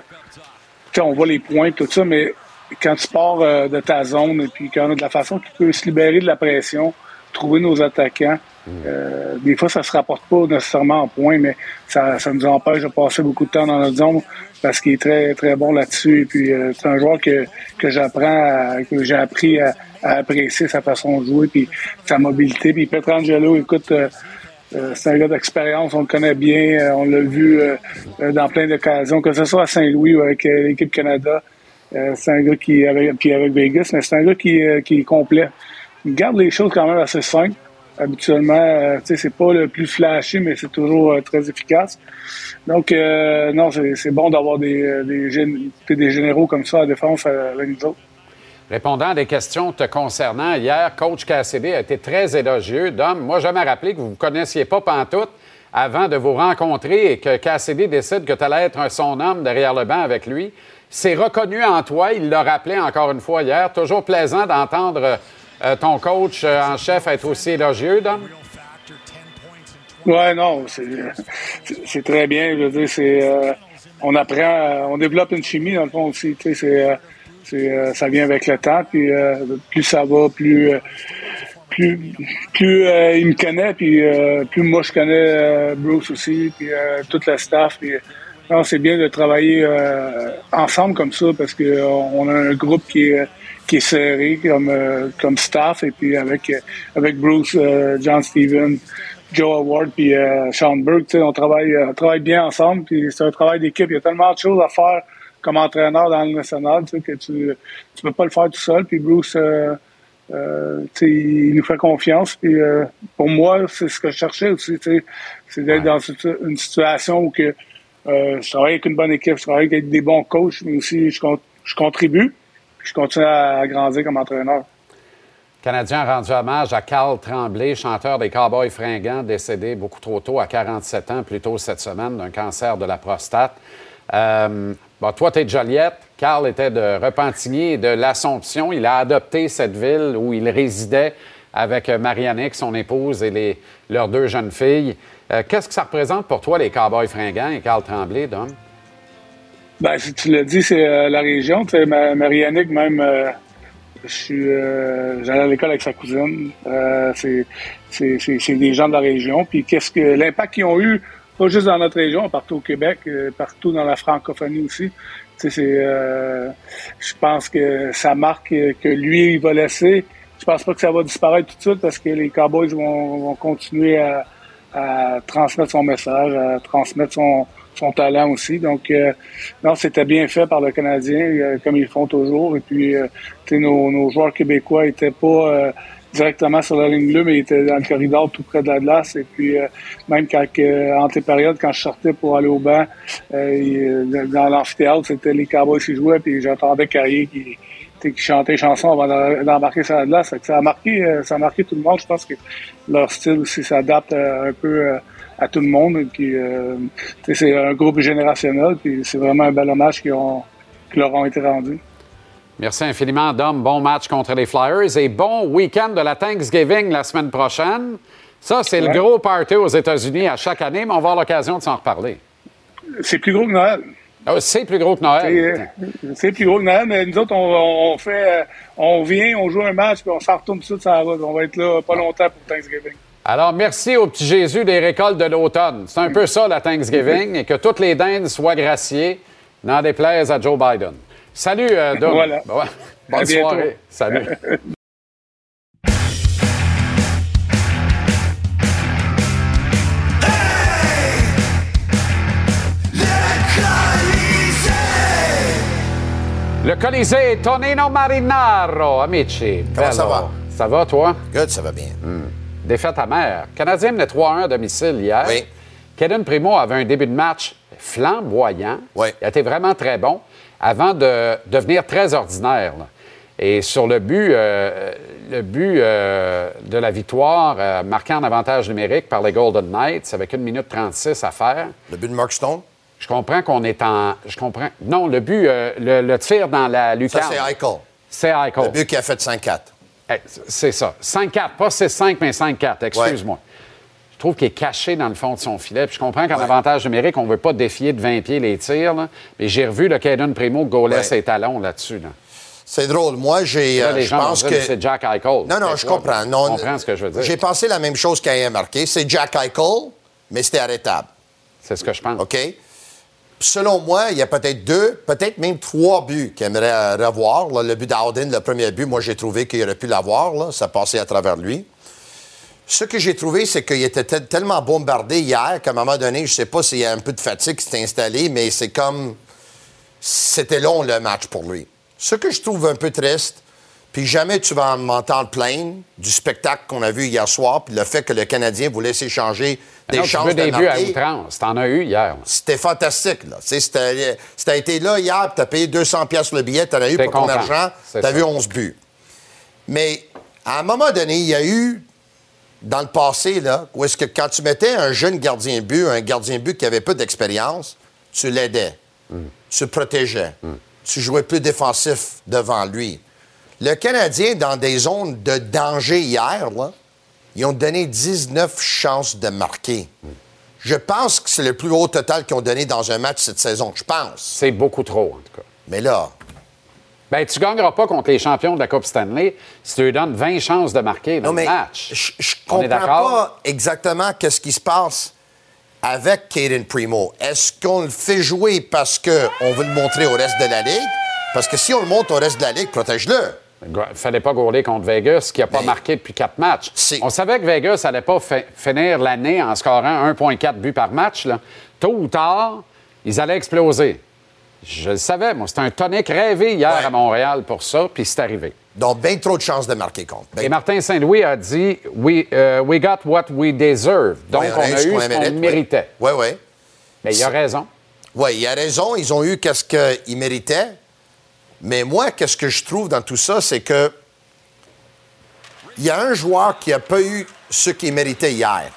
sais, on voit les points, tout ça, mais quand tu pars de ta zone et puis qu'on a de la façon qu'il peut se libérer de la pression, trouver nos attaquants, euh, des fois, ça se rapporte pas nécessairement en points, mais ça, ça nous empêche de passer beaucoup de temps dans notre zone parce qu'il est très, très bon là-dessus. Puis, euh, c'est un joueur que, que j'apprends, à- que j'ai appris à, à apprécier sa façon de jouer, puis sa mobilité. Puis Petrangelo, écoute, euh, euh, c'est un gars d'expérience, on le connaît bien, euh, on l'a vu euh, euh, dans plein d'occasions, que ce soit à Saint-Louis ou avec l'équipe Canada. C'est un gars qui, avec, avec Vegas, mais c'est un gars qui, qui est complet. Il garde les choses quand même assez simples. Habituellement, euh, tu sais, c'est pas le plus flashy, mais c'est toujours euh, très efficace. Donc, euh, non, c'est bon d'avoir des, des, des généraux comme ça à défense avec nous autres. Répondant à des questions te concernant, hier, coach Cassidy a été très élogieux. Dom, moi, me rappelé que vous ne vous connaissiez pas pantoute avant de vous rencontrer et que Cassidy décide que tu allais être son homme derrière le banc avec lui. C'est reconnu en toi, il l'a rappelé encore une fois hier. Toujours plaisant d'entendre euh, ton coach euh, en chef être aussi élogieux, Dom. Ouais, non, c'est très bien. Je veux dire, c'est euh, on apprend, on développe une chimie dans le fond aussi. Tu sais, c'est euh, ça vient avec le temps. Puis euh, plus ça va, plus plus plus euh, il me connaît, puis plus moi je connais Bruce aussi, puis toute la staff. Puis, c'est bien de travailler ensemble comme ça parce que on a un groupe qui est qui est serré comme euh, comme staff et puis avec euh, avec Bruce, euh, John Stevens, Joe Howard puis euh, Sean Burke, on travaille euh, on travaille bien ensemble puis c'est un travail d'équipe. Il y a tellement de choses à faire comme entraîneur dans le national, que tu tu peux pas le faire tout seul. Puis Bruce euh, il nous fait confiance. Puis pour moi, c'est ce que je cherchais aussi. C'est d'être dans une situation où que je travaille avec une bonne équipe, je travaille avec des bons coachs, mais aussi je, je contribue. Je continue à grandir comme entraîneur. Canadien a rendu hommage à Carl Tremblay, chanteur des Cowboys fringants, décédé beaucoup trop tôt, à 47 ans, plus tôt cette semaine, d'un cancer de la prostate. Euh, toi, tu es de Joliette. Carl était de Repentigny et de l'Assomption. Il a adopté cette ville où il résidait avec Marianique, son épouse, et leurs deux jeunes filles. Euh, Qu'est-ce que ça représente pour toi, les Cowboys fringants et Carl Tremblay, Dom? Ben, si tu l'as dit, c'est euh, la région. Tu sais, Ma- Marianique, même, euh, je suis, euh, j'allais à l'école avec sa cousine. Euh, c'est, c'est, des gens de la région. Puis qu'est-ce que l'impact qu'ils ont eu, pas juste dans notre région, partout au Québec, euh, partout dans la francophonie aussi. Tu sais, c'est, euh, je pense que ça marque que lui, il va laisser. Je pense pas que ça va disparaître tout de suite parce que les Cowboys vont, vont continuer à, à transmettre son message, à transmettre son, son talent aussi. Donc, euh, non, c'était bien fait par le Canadien, euh, comme ils font toujours. Et puis, euh, nos, nos joueurs québécois étaient pas euh, directement sur la ligne bleue, mais ils étaient dans le corridor tout près de la glace. Et puis, euh, même quand, entre les périodes, quand je sortais pour aller au banc, euh, dans l'amphithéâtre, c'était les Cowboys qui jouaient, puis j'entendais Carrier qui, qui chantait des chansons avant d'embarquer sur la glace. Ça a marqué, ça a marqué tout le monde. Je pense que leur style aussi s'adapte un peu à tout le monde. Puis, euh, c'est un groupe générationnel, puis c'est vraiment un bel hommage qui, ont, qui leur ont été rendus. Merci infiniment, Dom. Bon match contre les Flyers et bon week-end de la Thanksgiving la semaine prochaine. Ça, c'est Ouais. le gros party aux États-Unis à chaque année, mais on va avoir l'occasion de s'en reparler. C'est plus gros que Noël. Ah, c'est plus gros que Noël. C'est c'est plus gros que Noël, mais nous autres, on, on fait, euh, on vient, on joue un match, puis on s'en retourne tout de suite. On va être là pas longtemps pour Thanksgiving. Alors, merci au petit Jésus des récoltes de l'automne. C'est un peu ça, la Thanksgiving, et que toutes les dindes soient graciées, n'en déplaise à Joe Biden. Salut, euh, Doug. Voilà. Bon- Bonne À bientôt. soirée. Salut. Le Colisée Tonino Marinaro, amici. Comment ça va? Ça va, toi? Good, ça va bien. Défaite amère. Le Canadien menait 3-1 à domicile hier. Oui. Kaden Primo avait un début de match flamboyant. Oui. Il a été vraiment très bon avant de devenir très ordinaire. là. Et sur le but, euh, le but euh, de la victoire, euh, marqué en avantage numérique par les Golden Knights avec 1 minute 36 à faire. Le but de Mark Stone? Je comprends qu'on est en. Je comprends. Non, le but, euh, le, le tir dans la lucarne. Ça, c'est Eichel. C'est Eichel. Le but qui a fait 5-4. C'est ça. 5-4, pas 6-5, mais 5-4. Excuse-moi. Je trouve qu'il est caché dans le fond de son filet. Puis je comprends qu'en avantage numérique, on ne veut pas défier de 20 pieds les tirs. là. Mais j'ai revu le Caden Primo gauler Ouais. ses talons là-dessus. Là. C'est drôle. Moi, j'ai. Euh, je pense que. c'est Jack Eichel. Non, non, je toi, comprends. Non, comprends ce que je veux dire. J'ai pensé la même chose quand il a marqué. C'est Jack Eichel, mais c'était arrêtable. C'est ce que je pense. OK? Selon moi, il y a peut-être deux, peut-être même trois buts qu'il aimerait euh, revoir. Le but d'Auden, le premier but, moi, j'ai trouvé qu'il aurait pu l'avoir. Ça passait à travers lui. Ce que j'ai trouvé, c'est qu'il était tel- tellement bombardé hier qu'à un moment donné, je sais pas s'il y a un peu de fatigue qui s'est installée, mais c'est comme. C'était long le match pour lui. Ce que je trouve un peu triste, puis jamais tu vas m'entendre plaindre du spectacle qu'on a vu hier soir, puis le fait que le Canadien voulait s'échanger des non, tu chances veux de des buts à outrance. T'en as eu hier. C'était fantastique, là. Tu sais, t'as été là hier, puis t'as payé 200 pièces le billet, t'en as eu pour ton argent, t'as vu 11 buts. Mais à un moment donné, il y a eu, dans le passé, là, où est-ce que quand tu mettais un jeune gardien de but, un gardien de but qui avait peu d'expérience, tu l'aidais, tu le protégeais, tu jouais plus défensif devant lui. Le Canadien, dans des zones de danger hier, là, ils ont donné 19 chances de marquer. Je pense que c'est le plus haut total qu'ils ont donné dans un match cette saison. Je pense. C'est beaucoup trop, en tout cas. Mais là, Ben, tu gagneras pas contre les champions de la Coupe Stanley si tu lui donnes 20 chances de marquer dans non, mais le match. je, je comprends pas exactement qu'est-ce qui se passe avec Caden Primo. Est-ce qu'on le fait jouer parce qu'on veut le montrer au reste de la Ligue? Parce que si on le montre au reste de la Ligue, protège-le. Il fallait pas gauler contre Vegas, qui n'a pas marqué depuis quatre matchs. On savait que Vegas n'allait pas fi- finir l'année en scorant 1,4 buts par match. là. Tôt ou tard, ils allaient exploser. Je le savais, moi. C'était un tonic rêvé hier à Montréal pour ça, puis c'est arrivé. Donc, bien trop de chances de marquer contre. Ben, Et Martin Saint-Louis a dit we, euh, we got what we deserve. Donc, Ouais, on a eu ce qu'on oui. méritait. Oui, oui. Mais il a raison. Oui, il a raison. Ils ont eu qu'est-ce qu'ils méritaient. Mais moi, qu'est-ce que je trouve dans tout ça, c'est que il y a un joueur qui n'a pas eu ce qu'il méritait hier.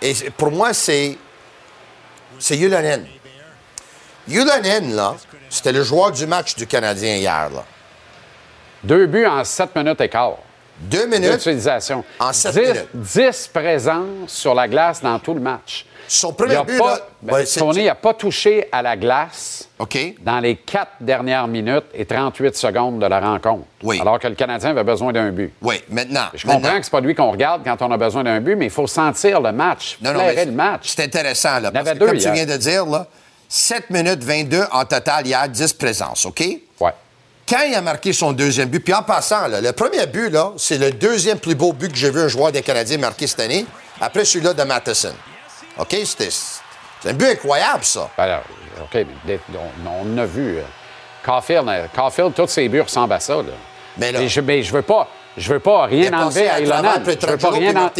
Et pour moi, c'est c'est Yulanen. Yulanen, là, c'était le joueur du match du Canadien hier. Là. Deux buts en sept minutes et quart. Deux minutes d'utilisation. en sept Dix- minutes. Dix présences sur la glace dans tout le match. Son premier Il a but, pas, là, ben, ouais, n'a pas touché à la glace dans les quatre dernières minutes et 38 secondes de la rencontre. Oui. Alors que le Canadien avait besoin d'un but. Oui, maintenant. Je comprends que c'est pas lui qu'on regarde quand on a besoin d'un but, mais il faut sentir le match, Non, non, mais le match. C'est intéressant, là. Il y en Parce avait que, deux comme tu viens de dire, là, 7 minutes 22 en total hier, 10 présences, OK? Ouais. Quand il a marqué son deuxième but, puis en passant, là, le premier but, là, c'est le deuxième plus beau but que j'ai vu un joueur des Canadiens marquer cette année, après celui-là de Matheson. OK? C'était c'est un but incroyable, ça. Ben alors, OK, mais des- on, on a vu. euh, Caulfield, euh, Caulfield, tous ses buts ressemblent à ça. Là. Mais là- je, mais je veux pas. Je veux pas rien enlever à à travers Je veux pas rien en-.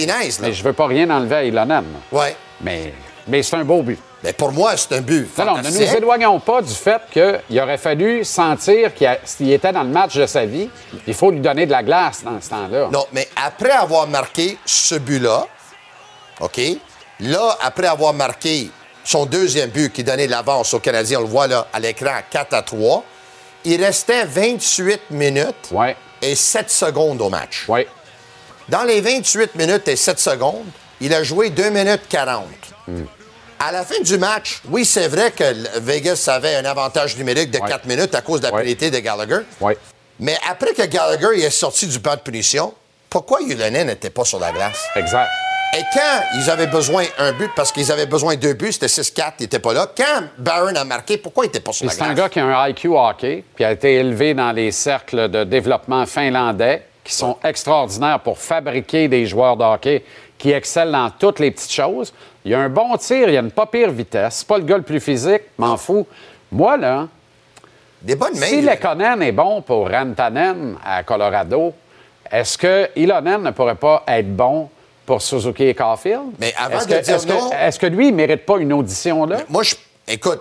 Mais je veux pas rien enlever à Ilonen. Ouais. Mais, mais c'est un beau but. Mais pour moi, c'est un but. Non, non, ne nous éloignons pas du fait qu'il aurait fallu sentir qu'il a- était dans le match de sa vie, il faut lui donner de la glace dans ce temps-là. Non, mais après avoir marqué ce but-là, OK? Là, après avoir marqué son deuxième but qui donnait l'avance aux Canadiens, on le voit là à l'écran 4 à 3, il restait 28 minutes et 7 secondes au match. Ouais. Dans les 28 minutes et 7 secondes, il a joué 2 minutes 40. À la fin du match, oui, c'est vrai que Vegas avait un avantage numérique de 4 minutes à cause de la pénalité de Gallagher. Mais après que Gallagher est sorti du banc de punition, pourquoi Yulanen n'était pas sur la glace? Exact. Et quand ils avaient besoin un but, parce qu'ils avaient besoin de deux buts, c'était 6-4, il n'était pas là. Quand Barron a marqué, pourquoi il n'était pas sur la c'est un glace? gars qui a un IQ hockey, puis a été élevé dans les cercles de développement finlandais, qui sont extraordinaires pour fabriquer des joueurs de hockey qui excellent dans toutes les petites choses. Il a un bon tir, il a une pas pire vitesse. C'est pas le gars le plus physique, m'en fous. Moi, là, Des bonnes mains. si. Lekonen est bon pour Rantanen à Colorado, est-ce que Ilonen ne pourrait pas être bon pour Suzuki et Caulfield? Mais avant Est-ce de que- dire est-ce que- Est-ce que lui, il mérite pas une audition là? Moi, je, écoute,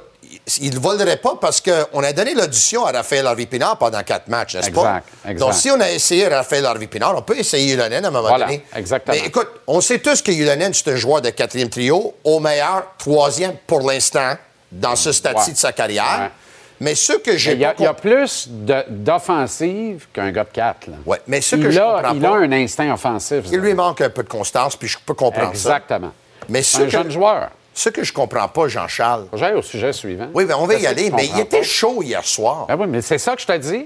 il ne volerait pas parce qu'on a donné l'audition à Raphaël Harvey-Pinard pendant quatre matchs, n'est-ce pas? Exact, exact. Donc, si on a essayé Raphaël Harvey-Pinard, on peut essayer Yulanen à un moment Voilà, donné. exactement. Mais écoute, on sait tous que Yulanen, c'est un joueur de quatrième trio, au meilleur, troisième pour l'instant, dans ce stade-ci Ouais. de sa carrière. Ouais. Mais ce que j'ai Il y, a, il y a plus d'offensive qu'un gars de 4. Là. Ouais, mais ce que il je a, comprends il pas- a un instinct offensif. Il lui manque un peu de constance, puis je peux comprendre Exactement. ça. Mais C'est ce un que, jeune joueur. ce que je comprends pas, Jean-Charles. J'aille au sujet suivant. Oui, ben on va y aller, mais il était chaud hier soir. Ben oui, mais c'est ça que je te dis.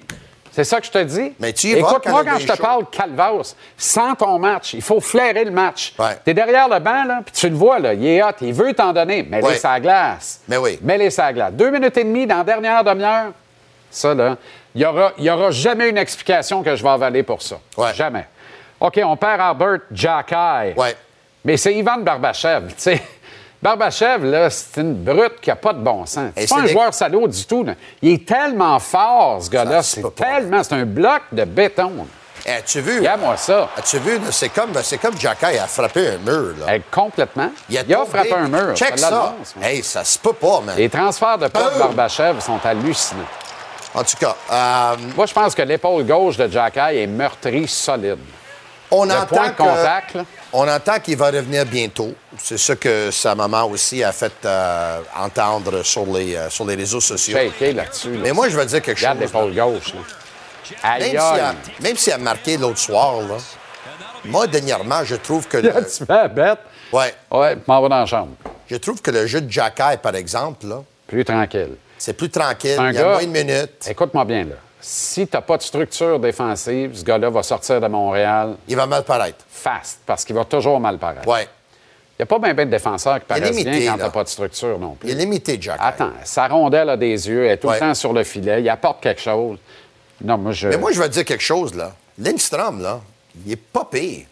C'est ça que je te dis. Mais tu y vas Écoute, quand je te parle Calvas, sans ton match, il faut flairer le match. Ouais. T'es derrière le banc, là, puis tu le vois, là, il est hot, il veut t'en donner. Mets-les Ouais. la glace. Mais oui. Mets-les sur la glace. Deux minutes et demie dans la dernière demi-heure, ça, là, il n'y aura, y aura jamais une explication que je vais avaler pour ça. Ouais. Jamais. OK, on perd Albert Jacky. Ouais. Mais c'est Ivan Barbachev, tu sais. Barbachev, là, c'est une brute qui n'a pas de bon sens. C'est pas un des- joueur salaud du tout. là. Il est tellement fort, ce gars-là. C'est pas. tellement... C'est un bloc de béton. Eh, As-tu vu? Regarde-moi ça. As-tu vu? C'est comme, comme Jacky a frappé un mur. Là. Eh, complètement. Il a, tombé. frappé un mur. Check Ça ça. Hey, ça se peut pas, man. Les transferts de Paul Oh! Barbachev sont hallucinants. En tout cas, euh, Moi, je pense que l'épaule gauche de Jacky est meurtrie solide. on Le entend point de que- contact, là. On entend qu'il va revenir bientôt. C'est ce que sa maman aussi a fait euh, entendre sur les, euh, sur les réseaux sociaux. Là-dessus. là. Mais moi, je vais dire quelque Regarde chose. l'épaule gauche. Là. Aïe, Même s'il a, même s'il a marqué l'autre soir, là, moi, dernièrement, je trouve que le, Tu fais bête. ouais, Ouais, m'en vais dans la chambre. je trouve que le jeu de Jacky, par exemple, là, Plus tranquille. c'est plus tranquille. Un Il y a gars- moins de minutes. Écoute-moi bien, là. Si t'as pas de structure défensive, ce gars-là va sortir de Montréal Il va mal paraître. fast, parce qu'il va toujours mal paraître. Ouais. Il n'y a pas bien de défenseurs qui paraissent limité, bien quand t'as pas de structure non plus. Il est limité, Jacky. Attends, sa rondelle a des yeux, elle est tout Ouais. le temps sur le filet, il apporte quelque chose. Non, moi, je... Mais moi, je vais te dire quelque chose, là. Lindstrom, là, il est pas pire.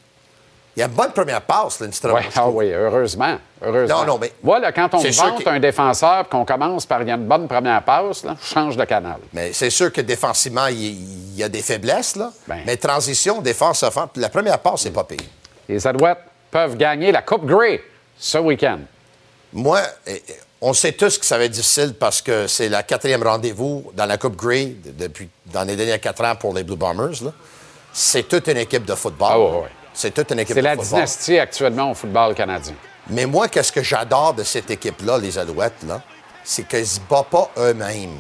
Il a une bonne première passe, Lindstrom. Ouais, ah oui, heureusement. heureusement. Non, non, mais- Moi, là, quand on vante que- un défenseur et qu'on commence par il y a une bonne première passe, là, change de canal. Mais c'est sûr que défensivement, il y a des faiblesses, là. Ben. Mais transition, défense, offense, la première passe, c'est pas pire. Les Alouettes peuvent gagner la Coupe Grey ce week-end. Moi, eh, eh, on sait tous que ça va être difficile parce que c'est la quatrième rendez-vous dans la Coupe Grey de- depuis dans les derniers quatre ans pour les Blue Bombers. C'est toute une équipe de football. Ah ouais, ouais. C'est toute une équipe C'est la football. dynastie actuellement au football canadien. Mais moi, qu'est-ce que j'adore de cette équipe-là, les Alouettes, là, c'est qu'ils ne se battent pas eux-mêmes.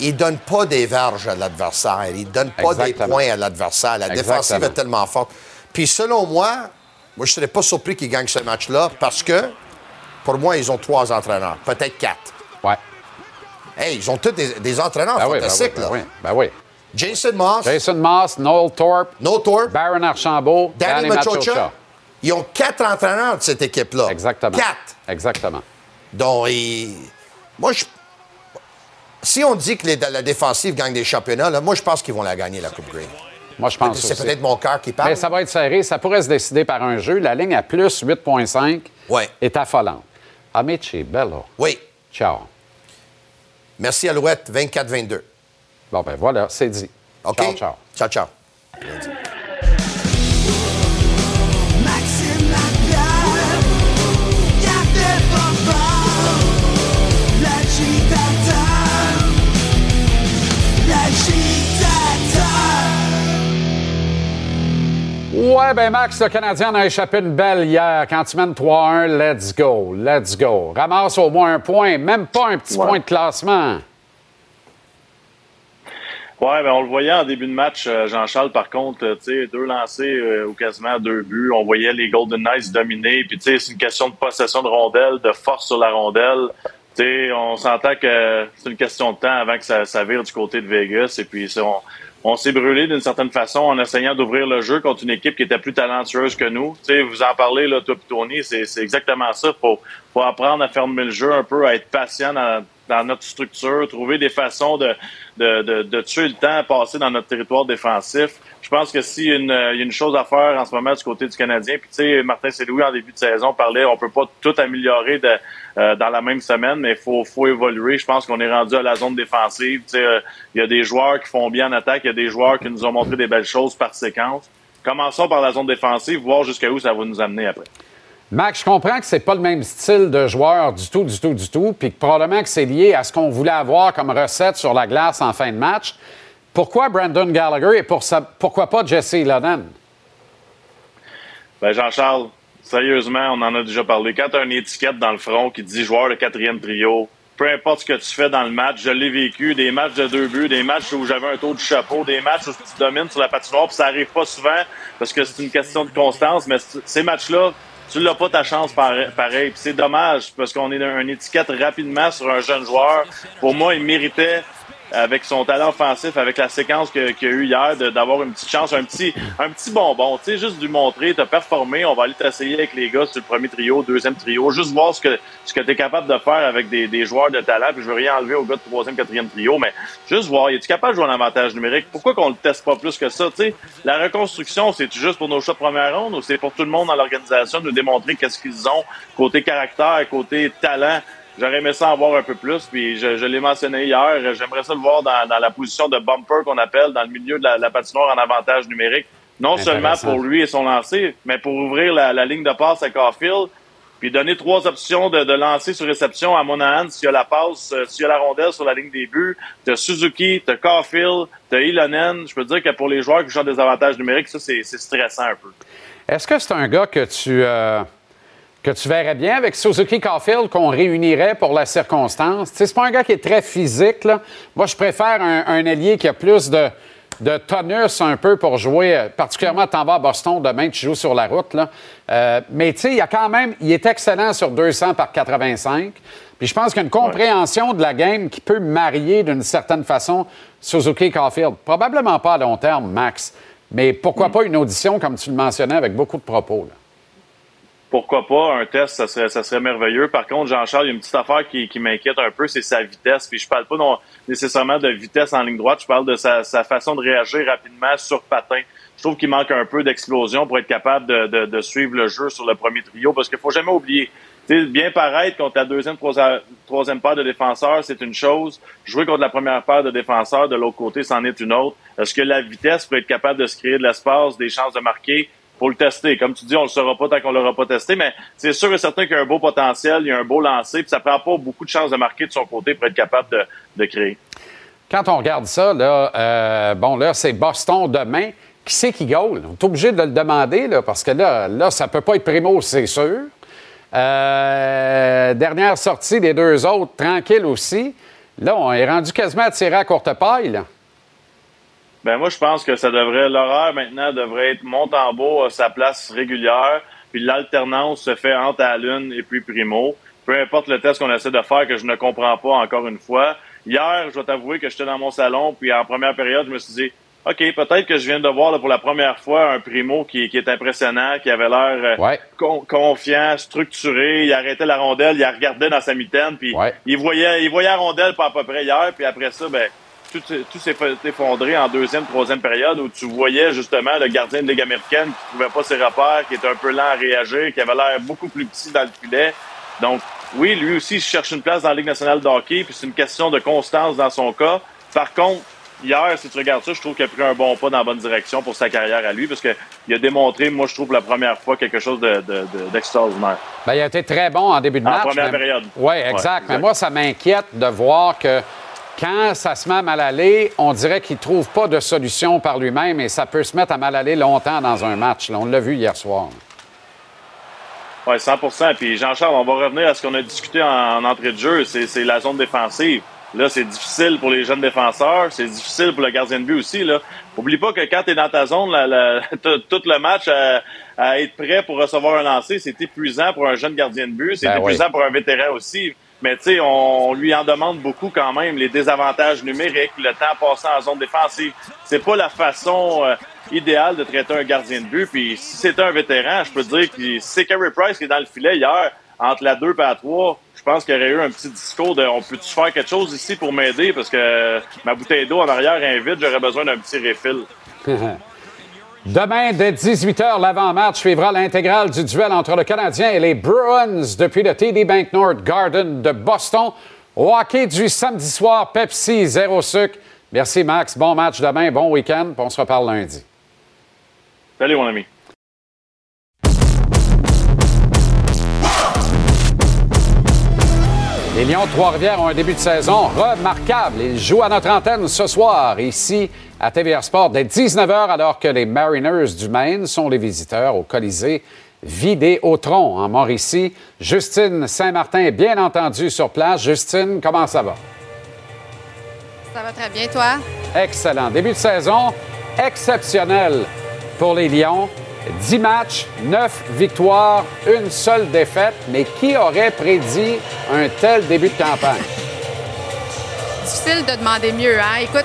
Ils ne donnent pas des verges à l'adversaire. Ils ne donnent pas des points à l'adversaire. La Exactement. défensive est tellement forte. Puis selon moi, moi, je ne serais pas surpris qu'ils gagnent ce match-là parce que, pour moi, ils ont trois entraîneurs, peut-être quatre. Ouais. Hey, ils ont tous des, des entraîneurs Ben oui, ben oui, ben là. oui, ben oui. Jason Moss, Jason Moss, Noel Thorpe, No Thorpe, Baron Archambault, Danny Danny Machocha. Machocha. Ils ont quatre entraîneurs de cette équipe-là. Exactement. Quatre. Exactement. Donc, ils- moi, je... si on dit que les- la défensive gagne des championnats, là, moi, je pense qu'ils vont la gagner, la Coupe Grey. Moi, je pense C'est peut-être mon cœur qui parle. Mais ça va être serré. Ça pourrait se décider par un jeu. La ligne à plus 8,5 Ouais. est affolante. Amici, bello. Oui. Ciao. Merci, Alouette, 24-22. Bon, ben voilà, c'est dit. OK? Ciao, ciao. Ciao, ciao. L'agitateur. Ouais, ben Max, le Canadien en a échappé une belle hier. Quand tu mènes 3-1, let's go, let's go. Ramasse au moins un point, même pas un petit Ouais. point de classement. Ouais, ben on le voyait en début de match, euh, Jean-Charles, par contre, euh, deux lancés euh, ou quasiment deux buts. On voyait les Golden Knights dominer. Puis, c'est une question de possession de rondelle, de force sur la rondelle. Tu sais, on s'entend que c'est une question de temps avant que ça, ça vire du côté de Vegas. Et puis, on, on s'est brûlé d'une certaine façon en essayant d'ouvrir le jeu contre une équipe qui était plus talentueuse que nous. Tu sais, vous en parlez, là, toi et Tony, c'est c'est exactement ça. Faut, faut apprendre à fermer le jeu un peu, à être patient dans, dans notre structure, trouver des façons de, de, de, de tuer le temps à passer dans notre territoire défensif. Je pense que s'il y, a une- une chose à faire en ce moment du côté du Canadien, puis tu sais, Martin Saint-Louis, en début de saison, parlait, on peut pas tout améliorer de, euh, dans la même semaine, mais il faut, faut évoluer. Je pense qu'on est rendu à la zone défensive. Tu sais, euh, Il y a des joueurs qui font bien en attaque, il y a des joueurs qui nous ont montré des belles choses par séquence. Commençons par la zone défensive, voir jusqu'à où ça va nous amener après. Max, je comprends que c'est pas le même style de joueur du tout, du tout, du tout, puis que probablement que c'est lié à ce qu'on voulait avoir comme recette sur la glace en fin de match. Pourquoi Brandon Gallagher et pourquoi pas Jesse Lennon? Ben Jean-Charles, sérieusement, on en a déjà parlé. Quand tu as une étiquette dans le front qui dit joueur de quatrième trio, peu importe ce que tu fais dans le match, je l'ai vécu, des matchs de deux buts, des matchs où j'avais un taux du chapeau, des matchs où tu domines sur la patinoire, puis ça arrive pas souvent parce que c'est une question de constance, mais ces matchs-là, tu l'as pas ta chance pare- pareil. C'est dommage parce qu'on est une étiquette rapidement sur un jeune joueur. Pour moi, il méritait avec son talent offensif, avec la séquence que- qu'il y a eu hier, d'avoir une petite chance, un petit, un petit bonbon. Tu sais, juste lui montrer, t'as performé, on va aller t'essayer avec les gars sur le premier trio, deuxième trio, juste voir ce que, ce que tu es capable de faire avec des, des joueurs de talent. Puis je veux rien enlever au gars de troisième, quatrième trio, mais juste voir, es-tu capable de jouer en avantage numérique? Pourquoi qu'on le teste pas plus que ça? Tu sais, la reconstruction, c'est juste pour nos choix de première ronde ou c'est pour tout le monde dans l'organisation de nous démontrer qu'est-ce qu'ils ont côté caractère, côté talent? J'aurais aimé ça en voir un peu plus, puis je, je l'ai mentionné hier. J'aimerais ça le voir dans, dans la position de bumper qu'on appelle, dans le milieu de la, la patinoire en avantage numérique. Non seulement pour lui et son lancer, mais pour ouvrir la, la ligne de passe à Caulfield, puis donner trois options de, de lancer sur réception à Monahan s'il y a la passe, euh, s'il y a la rondelle sur la ligne des buts. T'as Suzuki, t'as Caulfield, t'as Ilonen. Je peux te dire que pour les joueurs qui jouent des avantages numériques, ça, c'est c'est stressant un peu. Est-ce que c'est un gars que tu, euh, que tu verrais bien avec Suzuki Caulfield qu'on réunirait pour la circonstance? Tu sais, c'est pas un gars qui est très physique. Là. Moi, je préfère un, un ailier qui a plus de, de tonus un peu pour jouer, euh, particulièrement t'en vas à Boston demain, tu joues sur la route. Là. Euh, mais tu sais, il y a quand même, il est excellent sur 200 par 85. Puis je pense qu'il y a une compréhension de la game qui peut marier d'une certaine façon Suzuki Caulfield. Probablement pas à long terme, Max. Mais pourquoi pas une audition, comme tu le mentionnais, avec beaucoup de propos? là? Pourquoi pas un test, ça serait, ça serait merveilleux. Par contre, Jean-Charles, il y a une petite affaire qui, qui m'inquiète un peu, c'est sa vitesse. Puis je parle pas non, nécessairement de vitesse en ligne droite, je parle de sa, façon de réagir rapidement sur patin. Je trouve qu'il manque un peu d'explosion pour être capable de, suivre le jeu sur le premier trio, parce qu'il faut jamais oublier. Tu sais, bien paraître contre la deuxième, troisième, troisième paire de défenseurs, c'est une chose. Jouer contre la première paire de défenseurs de l'autre côté, c'en est une autre. Est-ce que la vitesse peut être capable de se créer de l'espace, des chances de marquer? Faut le tester. Comme tu dis, on le saura pas tant qu'on l'aura pas testé, mais c'est sûr et certain qu'il y a un beau potentiel, il y a un beau lancer, puis ça prend pas beaucoup de chances de marquer de son côté pour être capable de, créer. Quand on regarde ça, là, euh, bon, là, c'est Boston demain. Qui c'est qui goal? On est obligé de le demander, parce que là, là ça peut pas être Primo, c'est sûr. Euh, dernière sortie des deux autres, tranquille aussi. Là, on est rendu quasiment à tirer à courte paille. Ben moi, je pense que ça devrait, l'horaire maintenant devrait être Montembeau à sa place régulière, puis l'alternance se fait entre Allen et puis Primo. Peu importe le test qu'on essaie de faire, que je ne comprends pas encore une fois. Hier, je dois t'avouer que j'étais dans mon salon, puis en première période, je me suis dit, OK, peut-être que je viens de voir là, pour la première fois un Primo qui, qui est impressionnant, qui avait l'air euh, con- confiant, structuré. Il arrêtait la rondelle, il la regardait dans sa mitaine, puis il voyait il voyait la rondelle pas à peu près hier, puis après ça, ben tout, s'est- tout s'est fait effondrer en deuxième, troisième période où tu voyais justement le gardien de Ligue américaine qui trouvait pas ses repères, qui était un peu lent à réagir, qui avait l'air beaucoup plus petit dans le filet. Donc, oui, lui aussi, il cherche une place dans la Ligue nationale de hockey, puis c'est une question de constance dans son cas. Par contre, hier, si tu regardes ça, je trouve qu'il a pris un bon pas dans la bonne direction pour sa carrière à lui, parce qu'il a démontré, moi, je trouve, la première fois, quelque chose de- de- de- d'extraordinaire. Ben, il a été très bon en début de En match. première mais- période. Oui, Ouais, exact. Mais moi, ça m'inquiète de voir que quand ça se met à mal aller, on dirait qu'il ne trouve pas de solution par lui-même et ça peut se mettre à mal aller longtemps dans un match. là. On l'a vu hier soir. Oui, 100% Puis Jean-Charles, on va revenir à ce qu'on a discuté en, en entrée de jeu, c'est la zone défensive. Là, c'est difficile pour les jeunes défenseurs, c'est difficile pour le gardien de but aussi. Là. Oublie pas que quand tu es dans ta zone, tout le match à, à être prêt pour recevoir un lancer, c'est épuisant pour un jeune gardien de but, c'est Ben oui. épuisant pour un vétéran aussi. Mais tu sais, on, lui en demande beaucoup quand même, les désavantages numériques, le temps passé en zone défensive. C'est pas la façon euh, idéale de traiter un gardien de but. Puis si c'était un vétéran, je peux dire que c'est Carey Price qui est dans le filet hier, entre la 2 et la 3, je pense qu'il y aurait eu un petit discours de on peut-tu faire quelque chose ici pour m'aider? Parce que ma bouteille d'eau en arrière est vide, j'aurais besoin d'un petit refill. Demain, dès 18h, l'avant-match suivra l'intégrale du duel entre le Canadien et les Bruins depuis le TD Bank North Garden de Boston. Au hockey du samedi soir, Pepsi, zéro sucre. Merci, Max. Bon match demain, bon week-end, on se reparle lundi. Salut, mon ami. Les Lions de Trois-Rivières ont un début de saison remarquable. Ils jouent à notre antenne ce soir, ici à TVR Sport, dès 19h, alors que les Mariners du Maine sont les visiteurs au Colisée Vidéotron en Mauricie. Justine Saint-Martin est bien entendu sur place. Justine, comment ça va? Ça va très bien, toi? Excellent. Début de saison exceptionnel pour les Lions. 10 matchs, 9 victoires, une seule défaite. Mais qui aurait prédit un tel début de campagne? Difficile de demander mieux, hein? Écoute,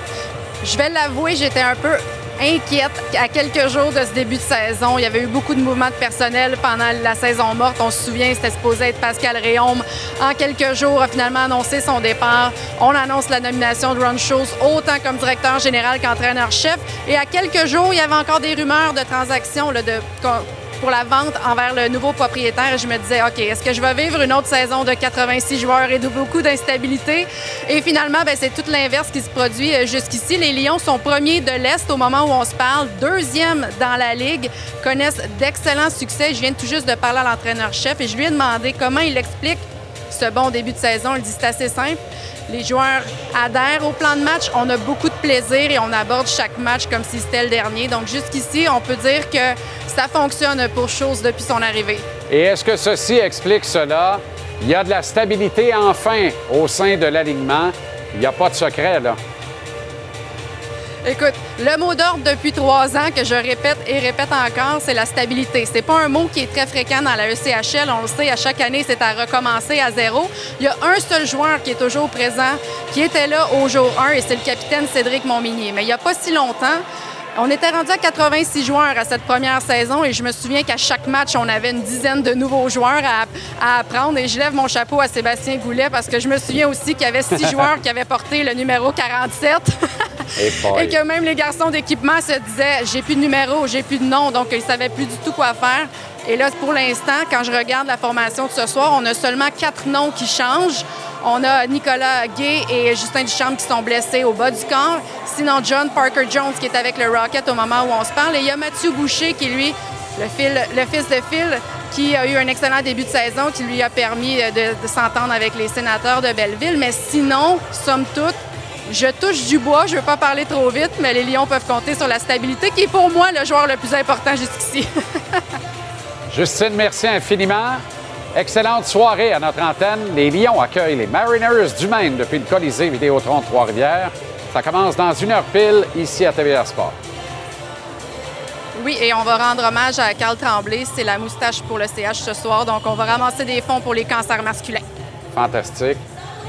je vais l'avouer, j'étais un peu inquiète à quelques jours de ce début de saison. Il y avait eu beaucoup de mouvements de personnel pendant la saison morte. On se souvient, c'était supposé être Pascal Réaume. En quelques jours, a finalement annoncé son départ. On annonce la nomination de Ron Schultz, autant comme directeur général qu'entraîneur-chef. Et à quelques jours, il y avait encore des rumeurs de transactions là, de, pour la vente envers le nouveau propriétaire. Je me disais, OK, est-ce que je vais vivre une autre saison de 86 joueurs et de beaucoup d'instabilité? Et finalement, ben, c'est tout l'inverse qui se produit euh, jusqu'ici. Les Lions sont premiers de l'Est au moment où on se parle, deuxième dans la Ligue, connaissent d'excellents succès. Je viens tout juste de parler à l'entraîneur-chef et je lui ai demandé comment il explique ce bon début de saison. Il dit c'est assez simple. Les joueurs adhèrent au plan de match. On a beaucoup de plaisir et on aborde chaque match comme si c'était le dernier. Donc jusqu'ici, on peut dire que ça fonctionne pour Chose depuis son arrivée. Et est-ce que ceci explique cela? Il y a de la stabilité enfin au sein de l'alignement. Il n'y a pas de secret, là. Écoute, le mot d'ordre depuis trois ans que je répète et répète encore, c'est la stabilité. C'est pas un mot qui est très fréquent dans la ECHL. On le sait, à chaque année, c'est à recommencer à zéro. Il y a un seul joueur qui est toujours présent, qui était là au jour 1, et c'est le capitaine Cédric Montminier. Mais il n'y a pas si longtemps, on était rendu à 86 joueurs à cette première saison et je me souviens qu'à chaque match, on avait une dizaine de nouveaux joueurs à, à apprendre. Et je lève mon chapeau à Sébastien Goulet parce que je me souviens aussi qu'il y avait six joueurs qui avaient porté le numéro 47. Et que même les garçons d'équipement se disaient j'ai plus de numéro, j'ai plus de nom, donc ils savaient plus du tout quoi faire. Et là, pour l'instant, quand je regarde la formation de ce soir, on a seulement quatre noms qui changent. On a Nicolas Gay et Justin Duchamp qui sont blessés au bas du corps. Sinon, John Parker Jones qui est avec le Rocket au moment où on se parle. Et il y a Mathieu Boucher qui, lui, le, fil- le fils de Phil, qui a eu un excellent début de saison qui lui a permis de, de s'entendre avec les sénateurs de Belleville. Mais sinon, somme toute, je touche du bois, je ne veux pas parler trop vite, mais les Lions peuvent compter sur la stabilité, qui est pour moi le joueur le plus important jusqu'ici. Justine, merci infiniment. Excellente soirée à notre antenne. Les Lions accueillent les Mariners du Maine depuis le Colisée Vidéotron de Trois-Rivières. Ça commence dans une heure pile ici à TVR Sport. Oui, et on va rendre hommage à Carl Tremblay. C'est la moustache pour le CH ce soir. Donc, on va ramasser des fonds pour les cancers masculins. Fantastique.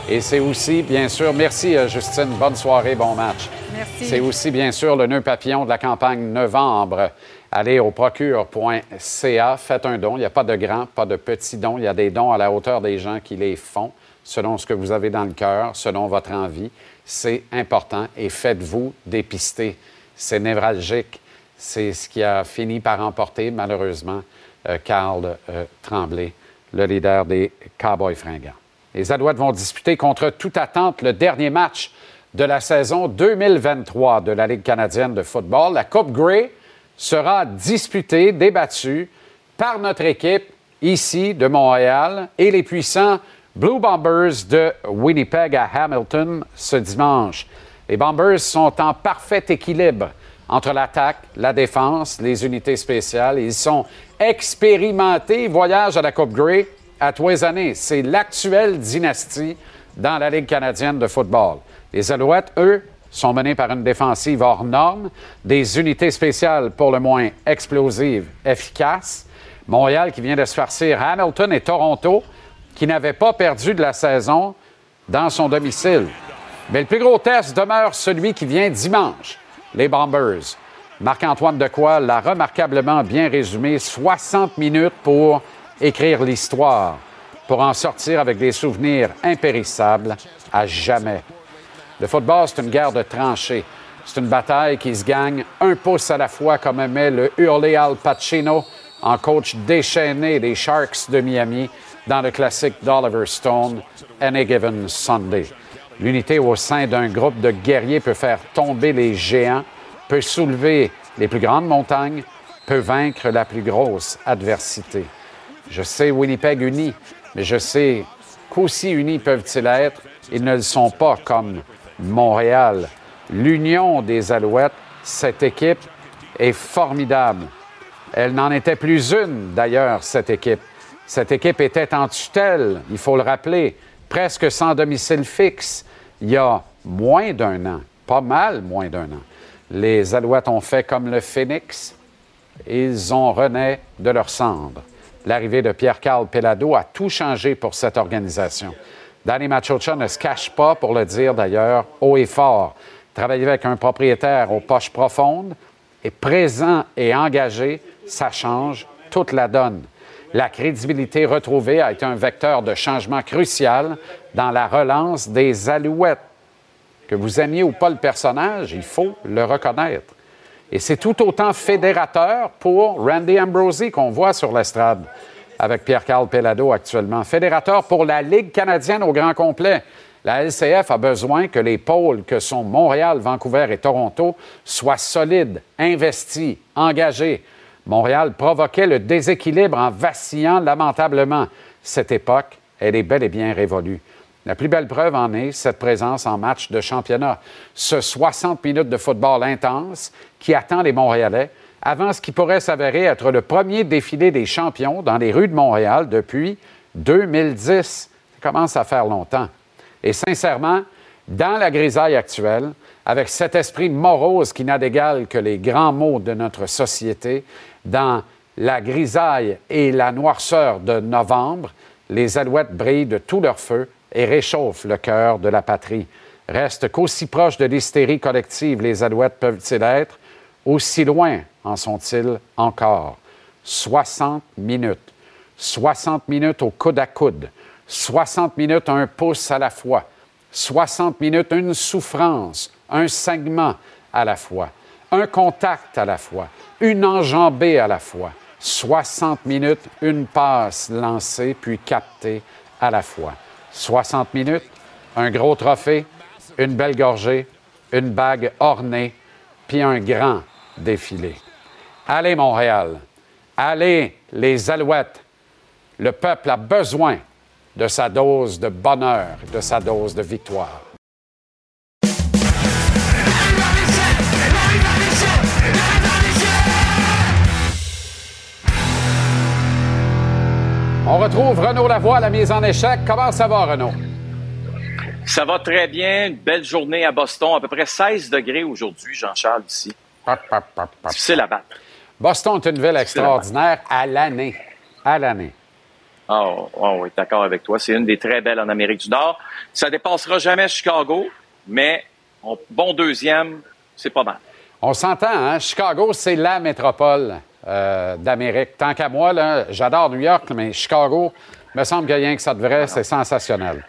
Et c'est aussi, bien sûr, merci euh, Justine, bonne soirée, bon match. Merci. C'est aussi, bien sûr, le nœud papillon de la campagne novembre. Allez au procure.ca, faites un don. Il n'y a pas de grand, pas de petit don. Il y a des dons à la hauteur des gens qui les font, selon ce que vous avez dans le cœur, selon votre envie. C'est important et faites-vous dépister. C'est névralgique. C'est ce qui a fini par emporter, malheureusement, euh, Carl euh, Tremblay, le leader des Cowboys fringants. Les Alouettes vont disputer contre toute attente le dernier match de la saison 2023 de la Ligue canadienne de football. La Coupe Grey sera disputée, débattue par notre équipe ici de Montréal et les puissants Blue Bombers de Winnipeg à Hamilton ce dimanche. Les Bombers sont en parfait équilibre entre l'attaque, la défense, les unités spéciales. Ils sont expérimentés, voyagent à la Coupe Grey à tous années. C'est l'actuelle dynastie dans la Ligue canadienne de football. Les Alouettes, eux, sont menés par une défensive hors norme, des unités spéciales pour le moins explosives, efficaces. Montréal qui vient de se farcir Hamilton et Toronto qui n'avaient pas perdu de la saison dans son domicile. Mais le plus gros test demeure celui qui vient dimanche, les Bombers. Marc-Antoine Decoy l'a remarquablement bien résumé, 60 minutes pour écrire l'histoire, pour en sortir avec des souvenirs impérissables à jamais. Le football, c'est une guerre de tranchées. C'est une bataille qui se gagne un pouce à la fois, comme aimait le hurlé Al Pacino en coach déchaîné des Sharks de Miami dans le classique d'Oliver Stone, Any Given Sunday. L'unité au sein d'un groupe de guerriers peut faire tomber les géants, peut soulever les plus grandes montagnes, peut vaincre la plus grosse adversité. Je sais Winnipeg uni, mais je sais qu'aussi unis peuvent-ils être, ils ne le sont pas comme Montréal. L'union des Alouettes, cette équipe est formidable. Elle n'en était plus une, d'ailleurs, cette équipe. Cette équipe était en tutelle, il faut le rappeler, presque sans domicile fixe, il y a moins d'un an, pas mal moins d'un an. Les Alouettes ont fait comme le Phoenix, ils ont rené de leur cendre. L'arrivée de Pierre-Carl Pelado a tout changé pour cette organisation. Danny Machocha ne se cache pas, pour le dire d'ailleurs, haut et fort. Travailler avec un propriétaire aux poches profondes, et présent et engagé, ça change toute la donne. La crédibilité retrouvée a été un vecteur de changement crucial dans la relance des Alouettes. Que vous aimiez ou pas le personnage, il faut le reconnaître. Et c'est tout autant fédérateur pour Randy Ambrosie qu'on voit sur l'estrade avec Pierre-Carl Pelado actuellement. Fédérateur pour la Ligue canadienne au grand complet. La LCF a besoin que les pôles que sont Montréal, Vancouver et Toronto soient solides, investis, engagés. Montréal provoquait le déséquilibre en vacillant lamentablement. Cette époque, elle est bel et bien révolue. La plus belle preuve en est cette présence en match de championnat. Ce 60 minutes de football intense qui attend les Montréalais avant ce qui pourrait s'avérer être le premier défilé des champions dans les rues de Montréal depuis 2010. Ça commence à faire longtemps. Et sincèrement, dans la grisaille actuelle, avec cet esprit morose qui n'a d'égal que les grands mots de notre société, dans la grisaille et la noirceur de novembre, les alouettes brillent de tout leur feu et réchauffent le cœur de la patrie. Reste qu'aussi proches de l'hystérie collective les alouettes peuvent-ils être, aussi loin en sont-ils encore. 60 minutes. 60 minutes au coude à coude. 60 minutes un pouce à la fois. 60 minutes une souffrance, un saignement à la fois. Un contact à la fois. Une enjambée à la fois. 60 minutes, une passe lancée puis captée à la fois. 60 minutes, un gros trophée, une belle gorgée, une bague ornée, puis un grand défilé. Allez Montréal, allez les Alouettes. Le peuple a besoin de sa dose de bonheur, de sa dose de victoire. On retrouve Renaud Lavoie à la mise en échec. Comment ça va, Renaud? Ça va très bien. Une belle journée à Boston. À peu près 16 degrés aujourd'hui, Jean-Charles, ici. Difficile à battre. Boston est une ville extraordinaire à l'année. À l'année. Oh, oh oui, d'accord avec toi. C'est une des très belles en Amérique du Nord. Ça dépassera jamais Chicago, mais on- bon deuxième, c'est pas mal. On s'entend, hein? Chicago, c'est la métropole euh, d'Amérique. Tant qu'à moi, j'adore New York, mais Chicago, me semble a rien que ça de vrai, c'est sensationnel.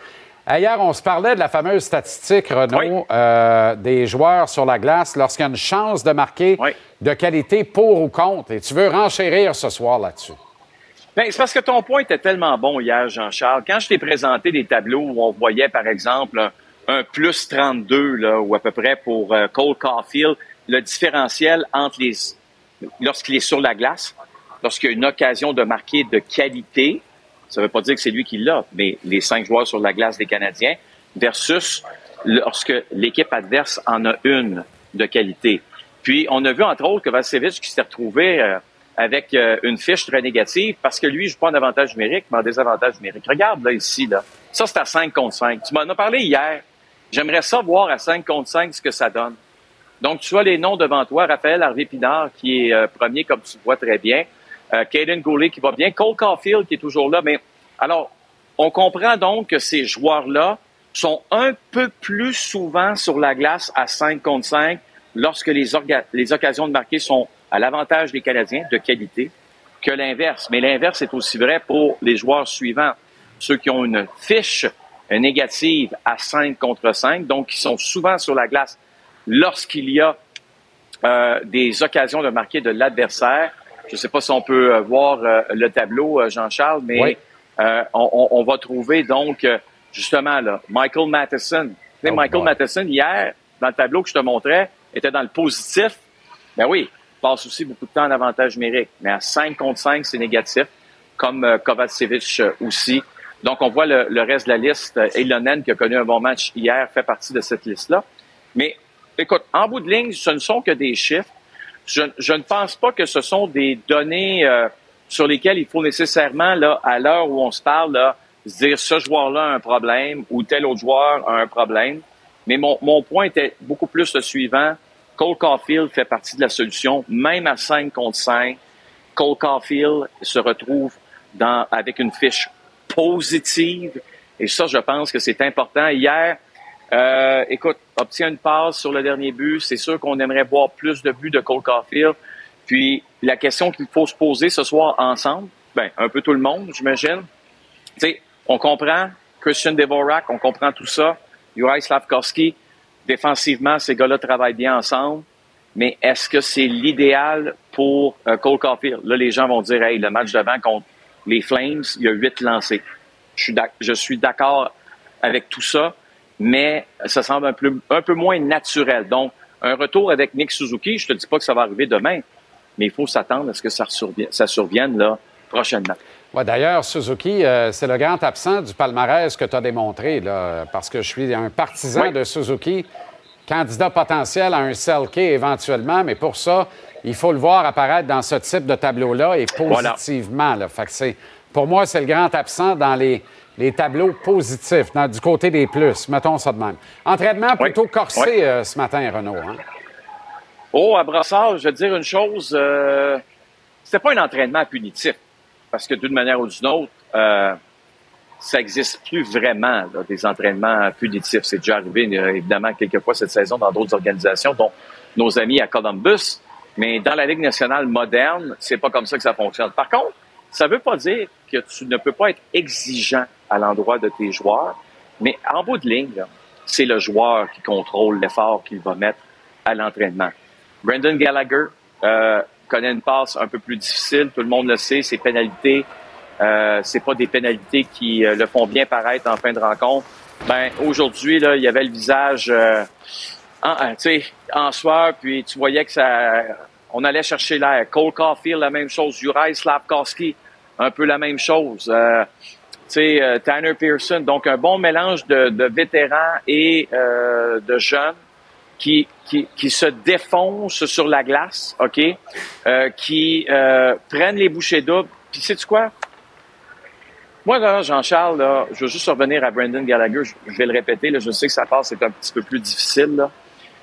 Hier, on se parlait de la fameuse statistique, Renaud, euh, des joueurs sur la glace lorsqu'il y a une chance de marquer de qualité pour ou contre. Et tu veux renchérir ce soir là-dessus? Ben, c'est parce que ton point était tellement bon hier, Jean-Charles. Quand je t'ai présenté des tableaux où on voyait, par exemple, un, un plus 32, là, ou à peu près pour euh, Cole Caulfield, le différentiel entre les, lorsqu'il est sur la glace, lorsqu'il y a une occasion de marquer de qualité, ça ne veut pas dire que c'est lui qui l'a, mais les cinq joueurs sur la glace des Canadiens, versus lorsque l'équipe adverse en a une de qualité. Puis, on a vu, entre autres, que Vassevich qui s'est retrouvé euh, avec euh, une fiche très négative parce que lui, je pas en avantage numérique, mais en désavantage numérique. Regarde, là, ici, là. Ça, c'est à 5 contre 5. Tu m'en as parlé hier. J'aimerais ça voir à 5 contre 5 ce que ça donne. Donc, tu as les noms devant toi. Raphaël Harvey-Pinard, qui est euh, premier, comme tu vois très bien. Euh, Goulet, qui va bien. Cole Caulfield, qui est toujours là. Mais, alors, on comprend donc que ces joueurs-là sont un peu plus souvent sur la glace à 5 contre 5 lorsque les occasions de marquer sont à l'avantage des Canadiens de qualité que l'inverse. Mais l'inverse est aussi vrai pour les joueurs suivants, ceux qui ont une fiche négative à 5 contre 5, donc qui sont souvent sur la glace lorsqu'il y a euh, des occasions de marquer de l'adversaire. Je ne sais pas si on peut euh, voir euh, le tableau, euh, Jean-Charles, mais Oui. euh, on, on- va trouver donc justement là, Michael Matheson. Oh Michael boy. Matheson, hier, dans le tableau que je te montrais, était dans le positif. Ben oui, il passe aussi beaucoup de temps en avantage numérique. Mais à 5 contre 5, c'est négatif, comme Kovacevic aussi. Donc, on voit le, le reste de la liste. Ilonen, qui a connu un bon match hier, fait partie de cette liste-là. Mais écoute, en bout de ligne, ce ne sont que des chiffres. Je, je ne pense pas que ce sont des données euh, sur lesquelles il faut nécessairement, là, à l'heure où on se parle, là, se dire ce joueur-là a un problème ou tel autre joueur a un problème. Mais mon, mon point était beaucoup plus le suivant. Cole Caulfield fait partie de la solution, même à 5 contre 5. Cole Caulfield se retrouve dans, avec une fiche positive. Et ça, je pense que c'est important. Hier, euh, écoute, obtient une passe sur le dernier but. C'est sûr qu'on aimerait voir plus de buts de Cole Caulfield. Puis, la question qu'il faut se poser ce soir ensemble, ben, un peu tout le monde, j'imagine. Tu sais, on comprend Christian Devorak, on comprend tout ça. Juraj Slavkovski, défensivement, ces gars-là travaillent bien ensemble. Mais est-ce que c'est l'idéal pour euh, Cole Caulfield? Là, les gens vont dire, hey, le match d'avant contre les Flames, il y a huit lancés. Je suis d'ac- je suis d'accord avec tout ça, mais ça semble un peu, un peu moins naturel. Donc, un retour avec Nick Suzuki, je te dis pas que ça va arriver demain, mais il faut s'attendre à ce que ça survienne, ça survienne là, prochainement. Ouais, D'ailleurs, Suzuki, euh, c'est le grand absent du palmarès que tu as démontré, là, parce que je suis un partisan Oui. de Suzuki, candidat potentiel à un Selke éventuellement, mais pour ça, il faut le voir apparaître dans ce type de tableau-là et Voilà. positivement. là. Fait que c'est, pour moi, c'est le grand absent dans les, les tableaux positifs, dans- du côté des plus, mettons ça de même. Entraînement plutôt corsé Oui. euh, ce matin, Renaud. hein? Oh, à Brassard, je vais te dire une chose. Euh, c'était pas un entraînement punitif. Parce que d'une manière ou d'une autre, euh, ça existe plus vraiment, là, des entraînements punitifs. C'est déjà arrivé, euh, évidemment, quelques fois cette saison dans d'autres organisations, dont nos amis à Columbus. Mais dans la Ligue nationale moderne, c'est pas comme ça que ça fonctionne. Par contre, ça veut pas dire que tu ne peux pas être exigeant à l'endroit de tes joueurs. Mais en bout de ligne, c'est le joueur qui contrôle l'effort qu'il va mettre à l'entraînement. Brendan Gallagher euh, connaît une passe un peu plus difficile, tout le monde le sait, ses pénalités, euh, c'est pas des pénalités qui euh, le font bien paraître en fin de rencontre. Ben aujourd'hui là, il y avait le visage euh, en, euh, en puis tu voyais que ça, on allait chercher l'air. Cole Caulfield, la même chose. Juraj Slavkovski, un peu la même chose. Sais, euh, Tanner Pearson, donc un bon mélange de, vétérans et euh, de jeunes qui, qui, se défoncent sur la glace, OK? Euh, qui prennent les bouchées doubles. Puis sais-tu quoi? Moi, Jean-Charles, là, je veux juste revenir à Brendan Gallagher. Je, vais le répéter, je sais que ça passe, c'est un petit peu plus difficile, là.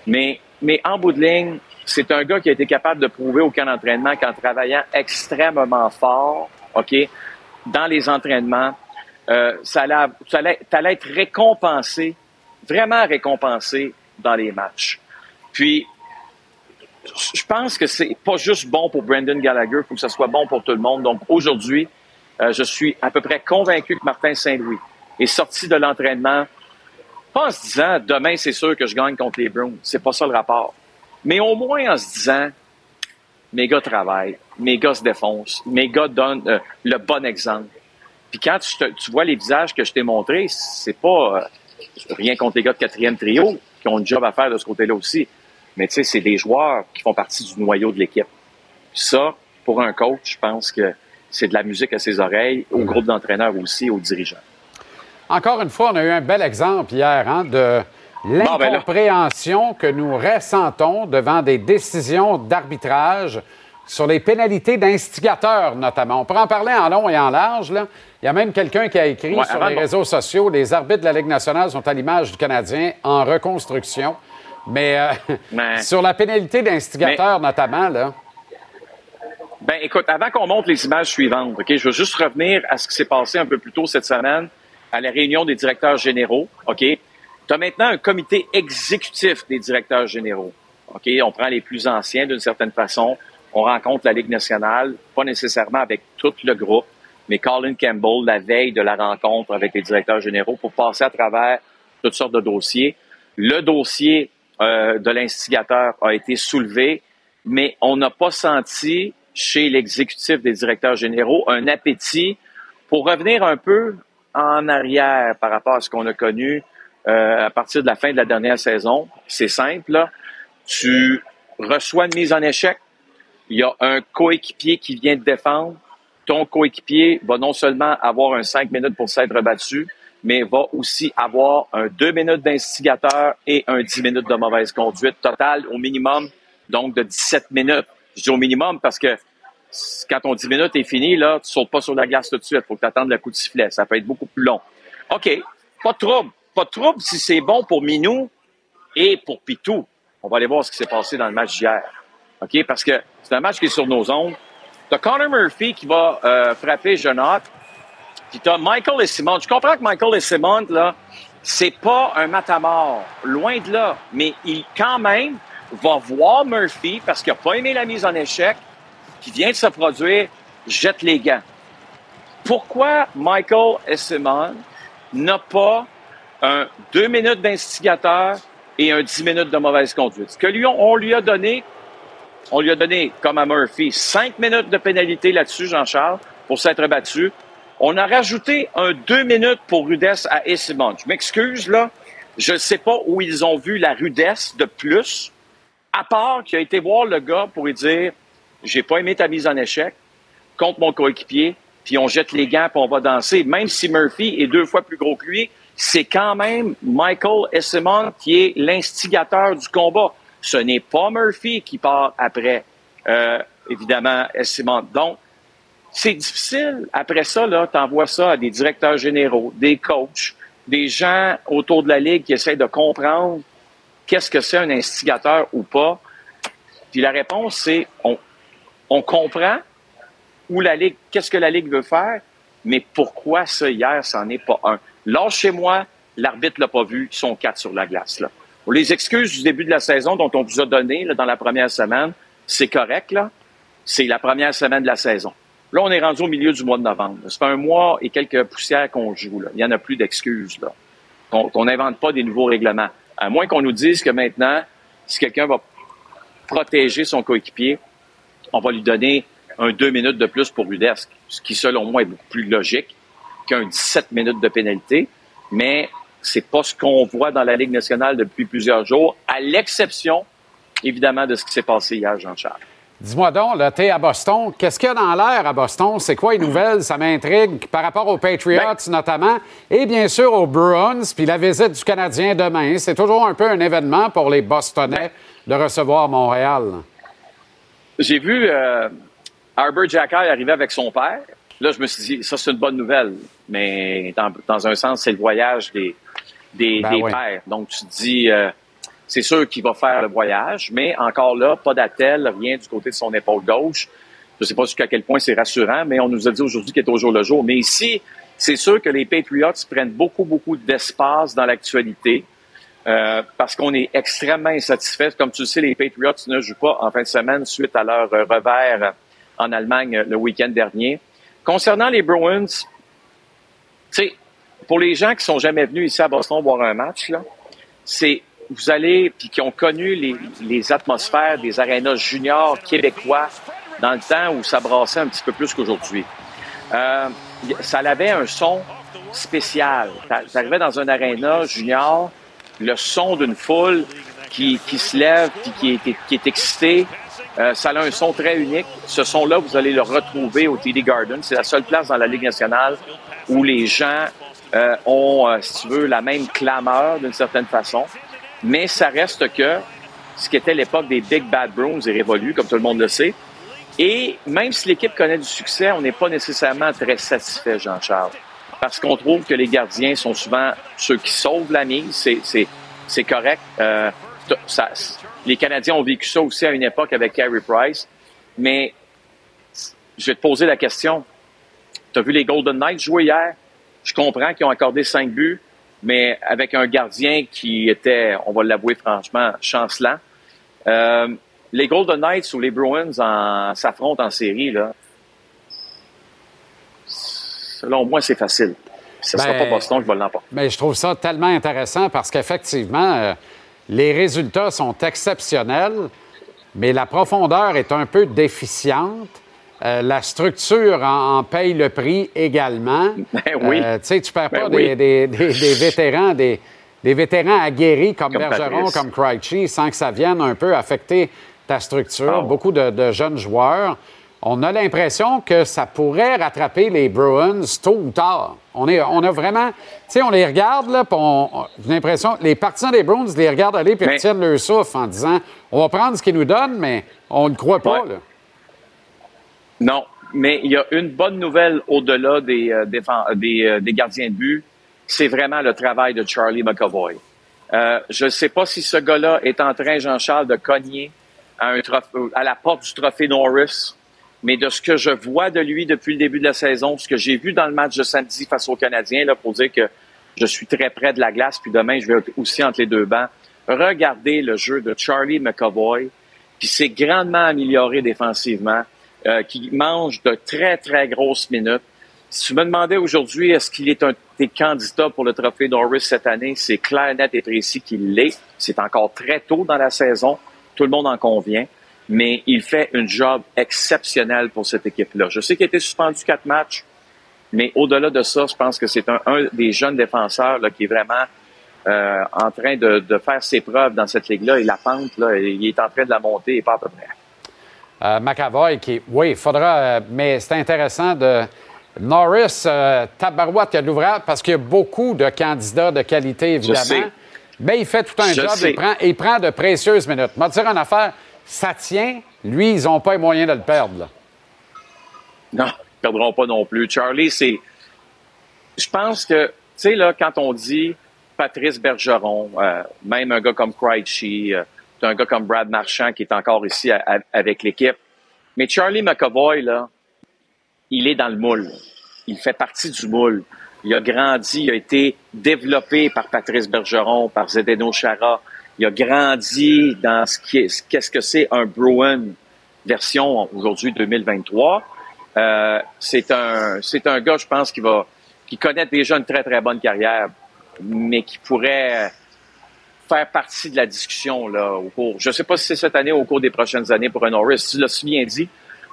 Mais, mais en bout de ligne, c'est un gars qui a été capable de prouver au camp d'entraînement qu'en travaillant extrêmement fort, OK, dans les entraînements, euh, ça, allait, être récompensé, vraiment récompensé dans les matchs. Puis, je pense que c'est pas juste bon pour Brendan Gallagher, il faut que ça soit bon pour tout le monde. Donc aujourd'hui, euh, je suis à peu près convaincu que Martin Saint-Louis est sorti de l'entraînement, pas en se disant demain c'est sûr que je gagne contre les Browns, c'est pas ça le rapport, mais au moins en se disant mes gars travaillent, mes gars se défoncent, mes gars donnent euh, le bon exemple. Puis quand tu, te- tu vois les visages que je t'ai montrés, c'est pas euh, rien contre les gars de quatrième trio qui ont une job à faire de ce côté-là aussi. Mais tu sais, c'est des joueurs qui font partie du noyau de l'équipe. Ça, pour un coach, je pense que c'est de la musique à ses oreilles, au groupe d'entraîneurs aussi, aux dirigeants. Encore une fois, on a eu un bel exemple hier hein, de ben l'incompréhension que nous ressentons devant des décisions d'arbitrage sur les pénalités d'instigateurs, notamment. On peut en parler en long et en large. Là. Il y a même quelqu'un qui a écrit Ouais, sur les réseaux sociaux les arbitres de la Ligue nationale sont à l'image du Canadien en reconstruction. Mais euh, Mais- sur la pénalité d'instigateur, notamment, là. Ben, écoute, avant qu'on montre les images suivantes, OK, je veux juste revenir à ce qui s'est passé un peu plus tôt cette semaine à la réunion des directeurs généraux, OK? Tu as maintenant un comité exécutif des directeurs généraux, OK? On prend les plus anciens d'une certaine façon. On rencontre la Ligue nationale, pas nécessairement avec tout le groupe, mais Colin Campbell, la veille de la rencontre avec les directeurs généraux, pour passer à travers toutes sortes de dossiers. Le dossier euh, de l'instigateur a été soulevé, mais on n'a pas senti chez l'exécutif des directeurs généraux un appétit pour revenir un peu en arrière par rapport à ce qu'on a connu euh, à partir de la fin de la dernière saison. C'est simple, là. tu reçois une mise en échec, il y a un coéquipier qui vient te défendre, ton coéquipier va non seulement avoir un 5 minutes pour s'être battu, mais va aussi avoir un 2 minutes d'instigateur et un 10 minutes de mauvaise conduite total au minimum, donc de 17 minutes. Je dis au minimum parce que quand ton 10 minutes est fini, là, tu sautes pas sur la glace tout de suite. faut que tu attendes le coup de sifflet. Ça peut être beaucoup plus long. OK, pas de trouble. Pas de trouble si c'est bon pour Minou et pour Pitou. On va aller voir ce qui s'est passé dans le match d'hier. OK, parce que c'est un match qui est sur nos ondes. T'as Connor Murphy qui va euh, frapper Jonat. Puis t'as Michael et Simon. Je comprends que Michael et Simon, là, c'est pas un matamor. Loin de là. Mais il, quand même, va voir Murphy parce qu'il a pas aimé la mise en échec, qui vient de se produire, jette les gants. Pourquoi Michael et Simon n'a pas deux minutes d'instigateur et un 10 minutes de mauvaise conduite? Ce que lui, on lui a donné, on lui a donné, comme à Murphy, cinq minutes de pénalité là-dessus, Jean-Charles, pour s'être battu. On a rajouté un deux minutes pour rudesse à Essimon. Je m'excuse, là. Je ne sais pas où ils ont vu la rudesse de plus, à part qu'il a été voir le gars pour lui dire J'ai pas aimé ta mise en échec contre mon coéquipier, puis on jette les gants, puis on va danser. Même si Murphy est deux fois plus gros que lui, c'est quand même Michael Essimon qui est l'instigateur du combat. Ce n'est pas Murphy qui part après, euh, évidemment, Essimon. Donc, c'est difficile. Après ça, là, t'envoies ça à des directeurs généraux, des coachs, des gens autour de la Ligue qui essaient de comprendre qu'est-ce que c'est un instigateur ou pas. Puis la réponse, c'est on, comprend où la Ligue, qu'est-ce que la Ligue veut faire, mais pourquoi ça hier, c'en est pas un. Lâche chez moi, l'arbitre l'a pas vu, sont quatre sur la glace. Là. Les excuses du début de la saison dont on vous a donné là, dans la première semaine, c'est correct, là. C'est la première semaine de la saison. Là, on est rendu au milieu du mois de novembre. Ça fait un mois et quelques poussières qu'on joue. Il n'y en a plus d'excuses. Qu'on n'invente pas des nouveaux règlements. À moins qu'on nous dise que maintenant, si quelqu'un va protéger son coéquipier, on va lui donner un deux minutes de plus pour Rudesque, ce qui, selon moi, est beaucoup plus logique qu'un 17 minutes de pénalité. Mais c'est pas ce qu'on voit dans la Ligue nationale depuis plusieurs jours, à l'exception, évidemment, de ce qui s'est passé hier, Jean-Charles. Dis-moi donc, là, t'es à Boston. Qu'est-ce qu'il y a dans l'air à Boston? C'est quoi les nouvelles? Ça m'intrigue par rapport aux Patriots, notamment, et bien sûr aux Bruins, puis la visite du Canadien demain. C'est toujours un peu un événement pour les Bostonnais de recevoir Montréal. J'ai vu euh, Arbor arriver avec son père. Là, je me suis dit, ça, c'est une bonne nouvelle. Mais dans, dans un sens, c'est le voyage des, des, Ben des oui. pères. Donc, tu te dis, euh, c'est sûr qu'il va faire le voyage, mais encore là, pas d'attel, rien du côté de son épaule gauche. Je ne sais pas jusqu'à quel point c'est rassurant, mais on nous a dit aujourd'hui qu'il est au jour le jour. Mais ici, c'est sûr que les Patriots prennent beaucoup, beaucoup d'espace dans l'actualité. Euh, parce qu'on est extrêmement insatisfait. Comme tu le sais, les Patriots ne jouent pas en fin de semaine suite à leur euh, revers en Allemagne le week-end dernier. Concernant les Bruins, tu sais, pour les gens qui sont jamais venus ici à Boston voir un match, là, c'est vous allez puis qui ont connu les, les atmosphères des arénas juniors québécois dans le temps où ça brassait un petit peu plus qu'aujourd'hui. Euh, ça avait un son spécial. T'a- T'arrivais dans un aréna junior, le son d'une foule qui, qui se lève puis qui est, qui est excitée, euh, ça a un son très unique. Ce son-là, vous allez le retrouver au TD Garden. C'est la seule place dans la Ligue nationale où les gens euh, ont, euh, si tu veux, la même clameur d'une certaine façon. Mais ça reste que ce qui était l'époque des Big Bad Bruins est révolu, comme tout le monde le sait. Et même si l'équipe connaît du succès, on n'est pas nécessairement très satisfait, Jean-Charles. Parce qu'on trouve que les gardiens sont souvent ceux qui sauvent la mise. C'est, correct. Euh, ça- les Canadiens ont vécu ça aussi à une époque avec Carey Price. Mais je vais te poser la question. Tu as vu les Golden Knights jouer hier? Je comprends qu'ils ont accordé cinq buts, mais avec un gardien qui était, on va l'avouer franchement, chancelant. Euh, les Golden Knights ou les Bruins en, s'affrontent en série, là. Selon moi, c'est facile. Ce ne sera Ben, pas Boston qui va l'emporter. Mais je trouve ça tellement intéressant parce qu'effectivement, euh, les résultats sont exceptionnels, mais la profondeur est un peu déficiente. Euh, la structure en, en paye le prix également. oui. Euh, tu sais, tu perds Ben pas oui. des, des- des- des vétérans, des, des vétérans aguerris comme, Comme Bergeron, Patrice. comme Krejci, sans que ça vienne un peu affecter ta structure. Beaucoup de, de jeunes joueurs. On a l'impression que ça pourrait rattraper les Bruins tôt ou tard. On, est, on a vraiment... Tu sais, on les regarde, là, puis on- on- l'impression... Les partisans des Bruins les regardent aller puis retiennent leur souffle en disant « On va prendre ce qu'ils nous donnent, mais on ne croit pas. Ouais. là. Non, mais il y a une bonne nouvelle au-delà des, euh, euh, des gardiens de but. C'est vraiment le travail de Charlie McAvoy. Euh, je ne sais pas si ce gars-là est en train, Jean-Charles, de cogner à la porte du trophée Norris, mais de ce que je vois de lui depuis le début de la saison, ce que j'ai vu dans le match de samedi face aux Canadiens, là, pour dire que je suis très près de la glace, puis demain, je vais être aussi entre les deux bancs. Regardez le jeu de Charlie McAvoy, qui s'est grandement amélioré défensivement, euh, qui mange de très, très grosses minutes. Si tu me demandais aujourd'hui, est-ce qu'il est un des candidats pour le trophée Norris cette année, c'est clair, net et précis qu'il l'est. C'est encore très tôt dans la saison. Tout le monde en convient. Mais il fait un job exceptionnel pour cette équipe-là. Je sais qu'il a été suspendu quatre matchs, mais au-delà de ça, je pense que c'est un, un des jeunes défenseurs là, qui est vraiment euh, en train de, de faire ses preuves dans cette ligue-là. Et la pente, là, il est en train de la monter et pas à peu près. Euh, McAvoy, qui, oui, il faudra, euh, mais c'est intéressant de. Norris, euh, Tabarouette, il y a de l'ouvrage parce qu'il y a beaucoup de candidats de qualité, évidemment. Mais il fait tout un Je job, il prend, il prend de précieuses minutes. Moi, dire une affaire, ça tient. Lui, ils n'ont pas les moyens de le perdre. là. Non, ils ne perdront pas non plus. Charlie, c'est. Je pense que, tu sais, là, quand on dit Patrice Bergeron, euh, même un gars comme Krejci, t'as un gars comme Brad Marchand qui est encore ici avec l'équipe. Mais Charlie McAvoy, là, il est dans le moule. Il fait partie du moule. Il a grandi, il a été développé par Patrice Bergeron, par Zdeno Chara. Il a grandi dans ce qu'est-ce que c'est un Bruin version aujourd'hui 2023. Euh, c'est un, c'est un gars, je pense, qui va, qui connaît déjà une très très bonne carrière, mais qui pourrait faire partie de la discussion là au cours. Je ne sais pas si c'est cette année ou au cours des prochaines années pour un Norris. Tu l'as si bien dit.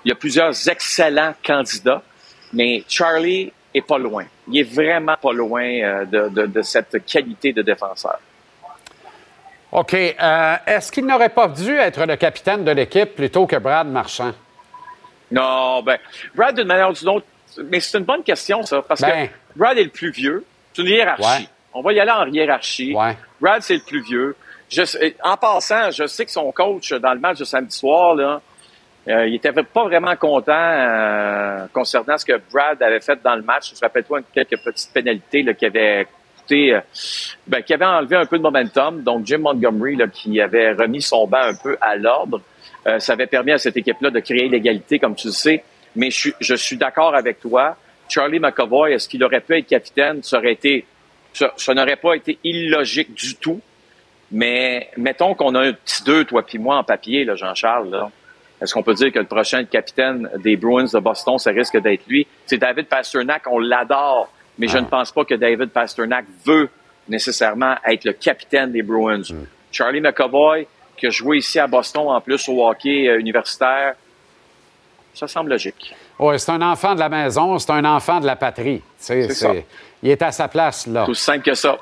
Il y a plusieurs excellents candidats, mais Charlie est pas loin. Il est vraiment pas loin euh, de, de, de cette qualité de défenseur. OK. euh, Est-ce qu'il n'aurait pas dû être le capitaine de l'équipe plutôt que Brad Marchand? Non, ben, Brad, d'une manière ou d'une autre, mais c'est une bonne question, ça, parce Ben. que Brad est le plus vieux. C'est une hiérarchie. Ouais. On va y aller en hiérarchie. Brad, c'est le plus vieux. Je en passant, je sais que son coach, dans le match de samedi soir, là, euh, il était pas vraiment content euh, concernant ce que Brad avait fait dans le match. Je rappelle-toi quelques petites pénalités là, qui avaient coûté, euh, ben, qui avaient enlevé un peu de momentum. Donc, Jim Montgomery, là, qui avait remis son banc un peu à l'ordre, euh, ça avait permis à cette équipe-là de créer l'égalité, comme tu le sais. Mais je, suis- je suis d'accord avec toi. Charlie McAvoy, est-ce qu'il aurait pu être capitaine? Ça aurait été, ça, ça n'aurait pas été illogique du tout. Mais mettons qu'on a un petit deux, toi puis moi, en papier, là, Jean-Charles, là. Est-ce qu'on peut dire que le prochain capitaine des Bruins de Boston, ça risque d'être lui? C'est David Pasternak, on l'adore, mais je ne pense pas que David Pasternak veut nécessairement être le capitaine des Bruins. Charlie McAvoy, qui a joué ici à Boston en plus au hockey euh, universitaire, ça semble logique. Oui, c'est un enfant de la maison, c'est un enfant de la patrie. C'est ça. Il est à sa place, là. Tout simple que ça.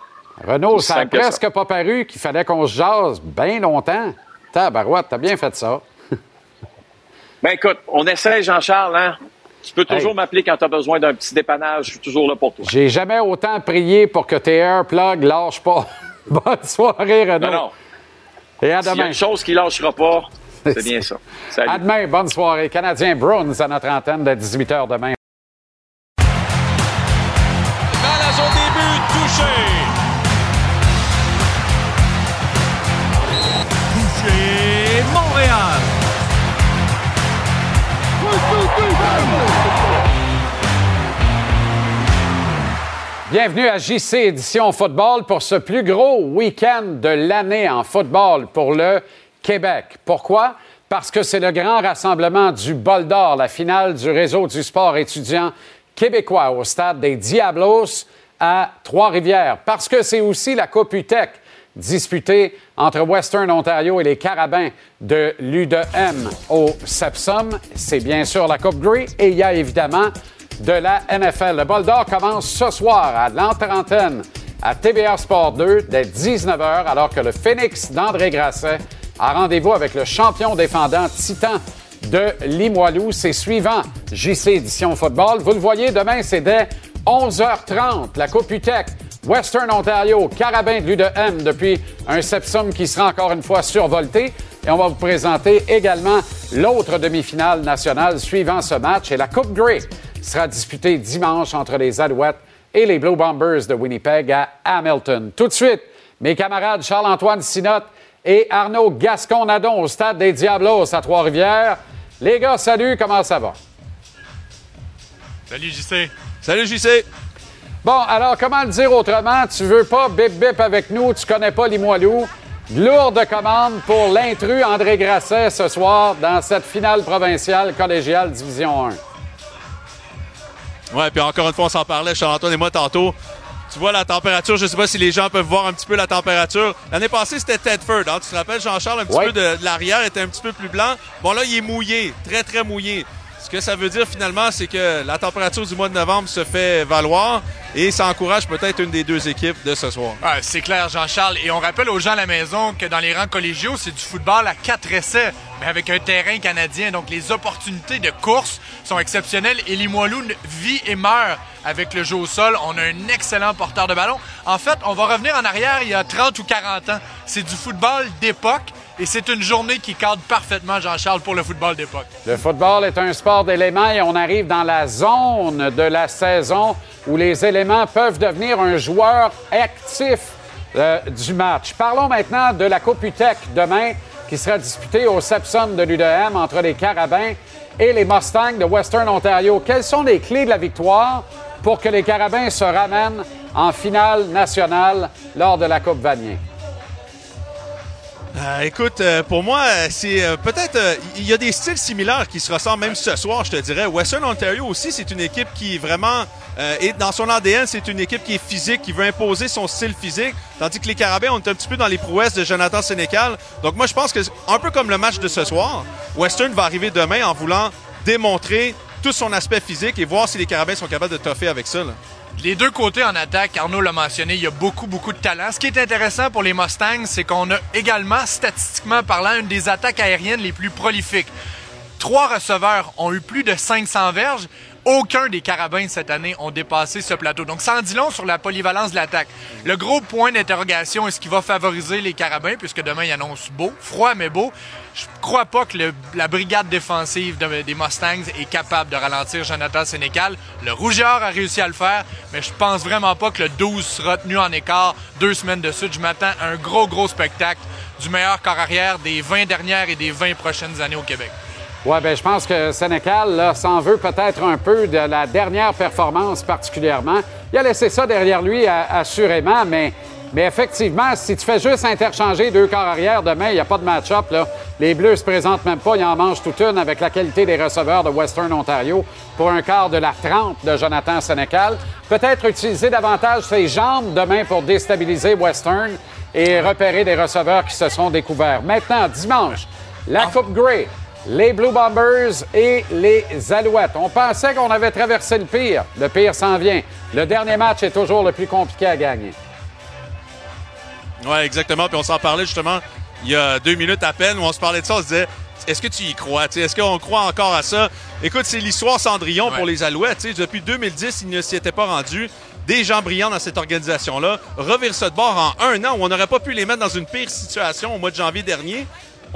Renaud, ça n'a ça. presque pas paru qu'il fallait qu'on se jase bien longtemps. Tabarouette, t'as bien fait ça. Ben écoute, on essaie, Jean-Charles, hein? Tu peux toujours m'appeler quand tu as besoin d'un petit dépannage, je suis toujours là pour toi. J'ai jamais autant prié pour que tes Airplug lâchent pas. Bonne soirée, Renaud. Non, non. Et à S'il y a demain. une chose qui lâchera pas, C'est bien ça. Salut. À demain, bonne soirée. Canadien Browns à notre antenne de 18h demain. Zone des buts, touché. Touché, Montréal. Bienvenue à JC Édition Football pour ce plus gros week-end de l'année en football pour le Québec. Pourquoi? Parce que c'est le grand rassemblement du Bol d'Or, la finale du réseau du sport étudiant québécois au stade des Diablos à Trois-Rivières. Parce que c'est aussi la Coupe UTEC disputée entre Western Ontario et les Carabins de l'U2M au Sepsum. C'est bien sûr la Coupe Grey et il y a évidemment de la NFL. Le bol d'or commence ce soir à l'entre-antenne à TVA Sport 2 dès 19h, alors que le Phoenix d'André Grasset a rendez-vous avec le champion défendant Titan de Limoilou. C'est suivant JC Édition Football. Vous le voyez, demain, c'est dès 11h30. La Coupe UTEC, Western Ontario, Carabin de l'U2M depuis un sepsum qui sera encore une fois survolté. Et on va vous présenter également l'autre demi-finale nationale suivant ce match. Et la Coupe Grey sera disputée dimanche entre les Alouettes et les Blue Bombers de Winnipeg à Hamilton. Tout de suite, mes camarades Charles-Antoine Sinotte et Arnaud Gascon-Nadon au stade des Diablos à Trois-Rivières. Les gars, salut, comment ça va? Salut JC. Salut JC. Bon, alors comment le dire autrement? Tu veux pas bip bip avec nous, tu connais pas Limoilou. Lourde commande pour l'intrus André Grasset ce soir dans cette finale provinciale collégiale Division 1. Ouais, puis encore une fois, on s'en parlait, Charles-Antoine et moi, tantôt. Tu vois la température, je sais pas si les gens peuvent voir un petit peu la température. L'année passée, c'était Tedford. Hein? Tu te rappelles, Jean-Charles, un petit Ouais. peu de, de l'arrière était un petit peu plus blanc. Bon, là, il est mouillé, très, très mouillé. Ce que ça veut dire finalement, c'est que la température du mois de novembre se fait valoir et ça encourage peut-être une des deux équipes de ce soir. Ah, c'est clair, Jean-Charles. Et on rappelle aux gens à la maison que dans les rangs collégiaux, c'est du football à quatre essais, mais avec un terrain canadien. Donc, les opportunités de course sont exceptionnelles et Limoilou vit et meurt avec le jeu au sol. On a un excellent porteur de ballon. En fait, on va revenir en arrière il y a 30 ou 40 ans. C'est du football d'époque et c'est une journée qui cadre parfaitement, Jean-Charles, pour le football d'époque. Le football est un sport d'éléments et on arrive dans la zone de la saison où les éléments peuvent devenir un joueur actif euh, du match. Parlons maintenant de la Coupe UTEC demain qui sera disputée au Sepsum de l'U2M entre les Carabins et les Mustangs de Western Ontario. Quelles sont les clés de la victoire? Pour que les Carabins se ramènent en finale nationale lors de la Coupe Vanier? Euh, écoute, euh, pour moi, euh, c'est peut-être. Il y a des styles similaires qui se ressemblent même ce soir, je te dirais. Western Ontario aussi, c'est une équipe qui vraiment. est dans son ADN, c'est une équipe qui est physique, qui veut imposer son style physique. Tandis que les Carabins, on est un petit peu dans les prouesses de Jonathan Sénécal. Donc moi, je pense que, un peu comme le match de ce soir, Western va arriver demain en voulant démontrer tout son aspect physique et voir si les Carabins sont capables de toffer avec ça. Les deux côtés en attaque, Arnaud l'a mentionné, il y a beaucoup, beaucoup de talent. Ce qui est intéressant pour les Mustangs, c'est qu'on a également, statistiquement parlant, une des attaques aériennes les plus prolifiques. Trois receveurs ont eu plus de 500 verges. Aucun des carabins cette année ont dépassé ce plateau. Donc, ça en dit long sur la polyvalence de l'attaque. Le gros point d'interrogation est ce qui va favoriser les carabins, puisque demain, il annonce beau, froid mais beau? Je crois pas que le- la brigade défensive de- des Mustangs est capable de ralentir Jonathan Sénécal. Le Rougeur a réussi à le faire, mais je pense vraiment pas que le 12 sera tenu en écart deux semaines de suite. Je m'attends à un gros, gros spectacle du meilleur corps arrière des 20 dernières et des 20 prochaines années au Québec. Oui, bien, je pense que Sénécal s'en veut peut-être un peu de la dernière performance particulièrement. Il a laissé ça derrière lui, assurément, mais, mais effectivement, si tu fais juste interchanger deux corps arrière demain, il n'y a pas de match-up. Les Bleus se présentent même pas, ils en mangent toute une avec la qualité des receveurs de Western Ontario pour un quart de la 30 de Jonathan Sénécal. Peut-être utiliser davantage ses jambes demain pour déstabiliser Western et repérer des receveurs qui se seront découverts. Maintenant, dimanche, la Coupe Grey les Blue Bombers et les Alouettes. On pensait qu'on avait traversé le pire. Le pire s'en vient. Le dernier match est toujours le plus compliqué à gagner. Ouais, exactement. Puis on s'en parlait justement il y a deux minutes à peine où on se parlait de ça. On se disait, est-ce que tu y crois? Tu sais, Est-ce qu'on croit encore à ça? Écoute, c'est l'histoire Cendrillon pour les Alouettes. Tu sais, Depuis 2010, ils ne s'y étaient pas rendus. Des gens brillants dans cette organisation-là. Revire ça de bord en un an où on n'aurait pas pu les mettre dans une pire situation au mois de janvier dernier.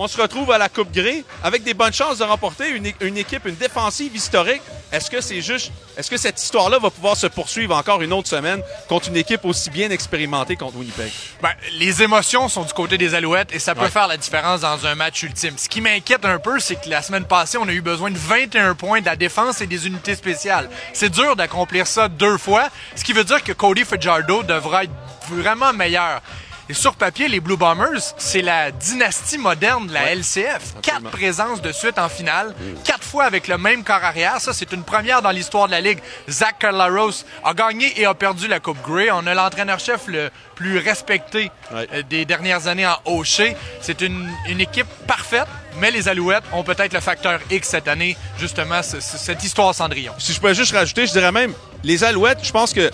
On se retrouve à la Coupe Grey avec des bonnes chances de remporter une, équipe, une défensive historique. Est-ce que c'est juste, est-ce que cette histoire-là va pouvoir se poursuivre encore une autre semaine contre une équipe aussi bien expérimentée contre Winnipeg? Ben, les émotions sont du côté des Alouettes et ça peut Ouais. faire la différence dans un match ultime. Ce qui m'inquiète un peu, c'est que la semaine passée, on a eu besoin de 21 points de la défense et des unités spéciales. C'est dur d'accomplir ça deux fois, ce qui veut dire que Cody Fajardo devra être vraiment meilleur. Et sur papier, les Blue Bombers, c'est la dynastie moderne de la LCF. Quatre présences de suite en finale, quatre fois avec le même corps arrière. Ça, c'est une première dans l'histoire de la Ligue. Zach Carlaros a gagné et a perdu la Coupe Grey. On a l'entraîneur-chef le plus respecté euh, des dernières années en Hocher. C'est une, une équipe parfaite, mais les Alouettes ont peut-être le facteur X cette année, justement, cette histoire Cendrillon. Si je pouvais juste rajouter, je dirais même, les Alouettes, je pense que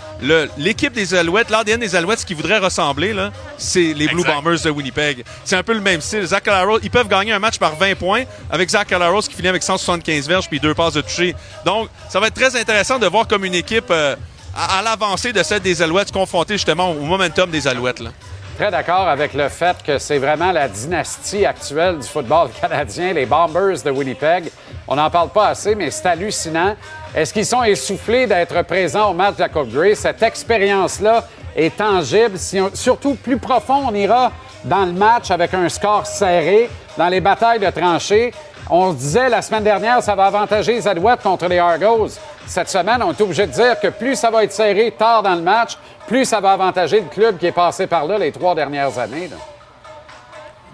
l'équipe des Alouettes, l'ADN des Alouettes, ce qu'ils voudraient ressembler, là, c'est les Blue. Bombers de Winnipeg. C'est un peu le même style. Zach Calaros, ils peuvent gagner un match par 20 points avec Zach Calaros qui finit avec 175 verges puis deux passes de toucher. Donc, ça va être très intéressant de voir comme une équipe euh, à, l'avancée de celle des Alouettes se confronter justement au momentum des Alouettes. Là. Très d'accord avec le fait que c'est vraiment la dynastie actuelle du football canadien, les Bombers de Winnipeg. On n'en parle pas assez, mais c'est hallucinant. Est-ce qu'ils sont essoufflés d'être présents au match de la? Cette expérience-là est tangible. Surtout plus profond, on ira dans le match avec un score serré, dans les batailles de tranchées. On se disait la semaine dernière, ça va avantager les Alouettes contre les Argos. Cette semaine, on est obligé de dire que plus ça va être serré tard dans le match, plus ça va avantager le club qui est passé par là les trois dernières années. là.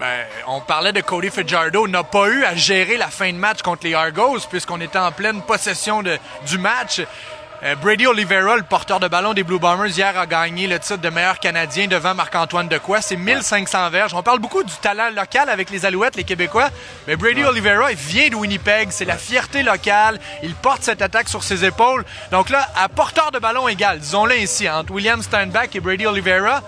Ben, on parlait de Cody Fajardo, n'a pas eu à gérer la fin de match contre les Argos puisqu'on était en pleine possession du match. Euh, Brady Oliveira, le porteur de ballon des Blue Bombers, hier a gagné le titre de meilleur Canadien devant Marc-Antoine Decoy. C'est 1500 verges. On parle beaucoup du talent local avec les Alouettes, les Québécois. Mais Brady Oliveira, il vient de Winnipeg. C'est la fierté locale. Il porte cette attaque sur ses épaules. Donc là, à porteur de ballon égal, disons-le ainsi, entre William Steinbach et Brady Oliveira,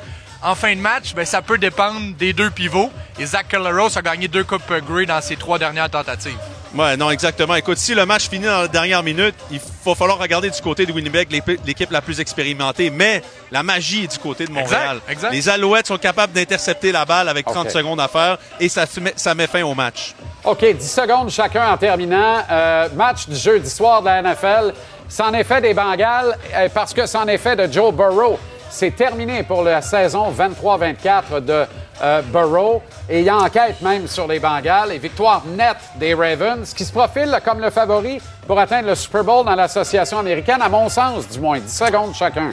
en fin de match, ben, ça peut dépendre des deux pivots. Et Zach Calaros a gagné deux Coupes Grey dans ses trois dernières tentatives. Ouais, non, exactement. Écoute, si le match finit dans la dernière minute, il va falloir regarder du côté de Winnipeg l'équipe la plus expérimentée. Mais la magie est du côté de Montréal. Exact, exact. Les Alouettes sont capables d'intercepter la balle avec 30 OK. secondes à faire et ça, se met, ça met fin au match. OK, 10 secondes chacun en terminant. Euh, match du jeudi soir de la NFL. C'en est fait des Bengals euh, parce que c'en est fait de Joe Burrow. C'est terminé pour la saison 23-24 de euh, Burrow. Et enquête même sur les Bengals et victoire nette des Ravens qui se profilent comme le favori pour atteindre le Super Bowl dans l'association américaine, à mon sens du moins. 10 secondes chacun.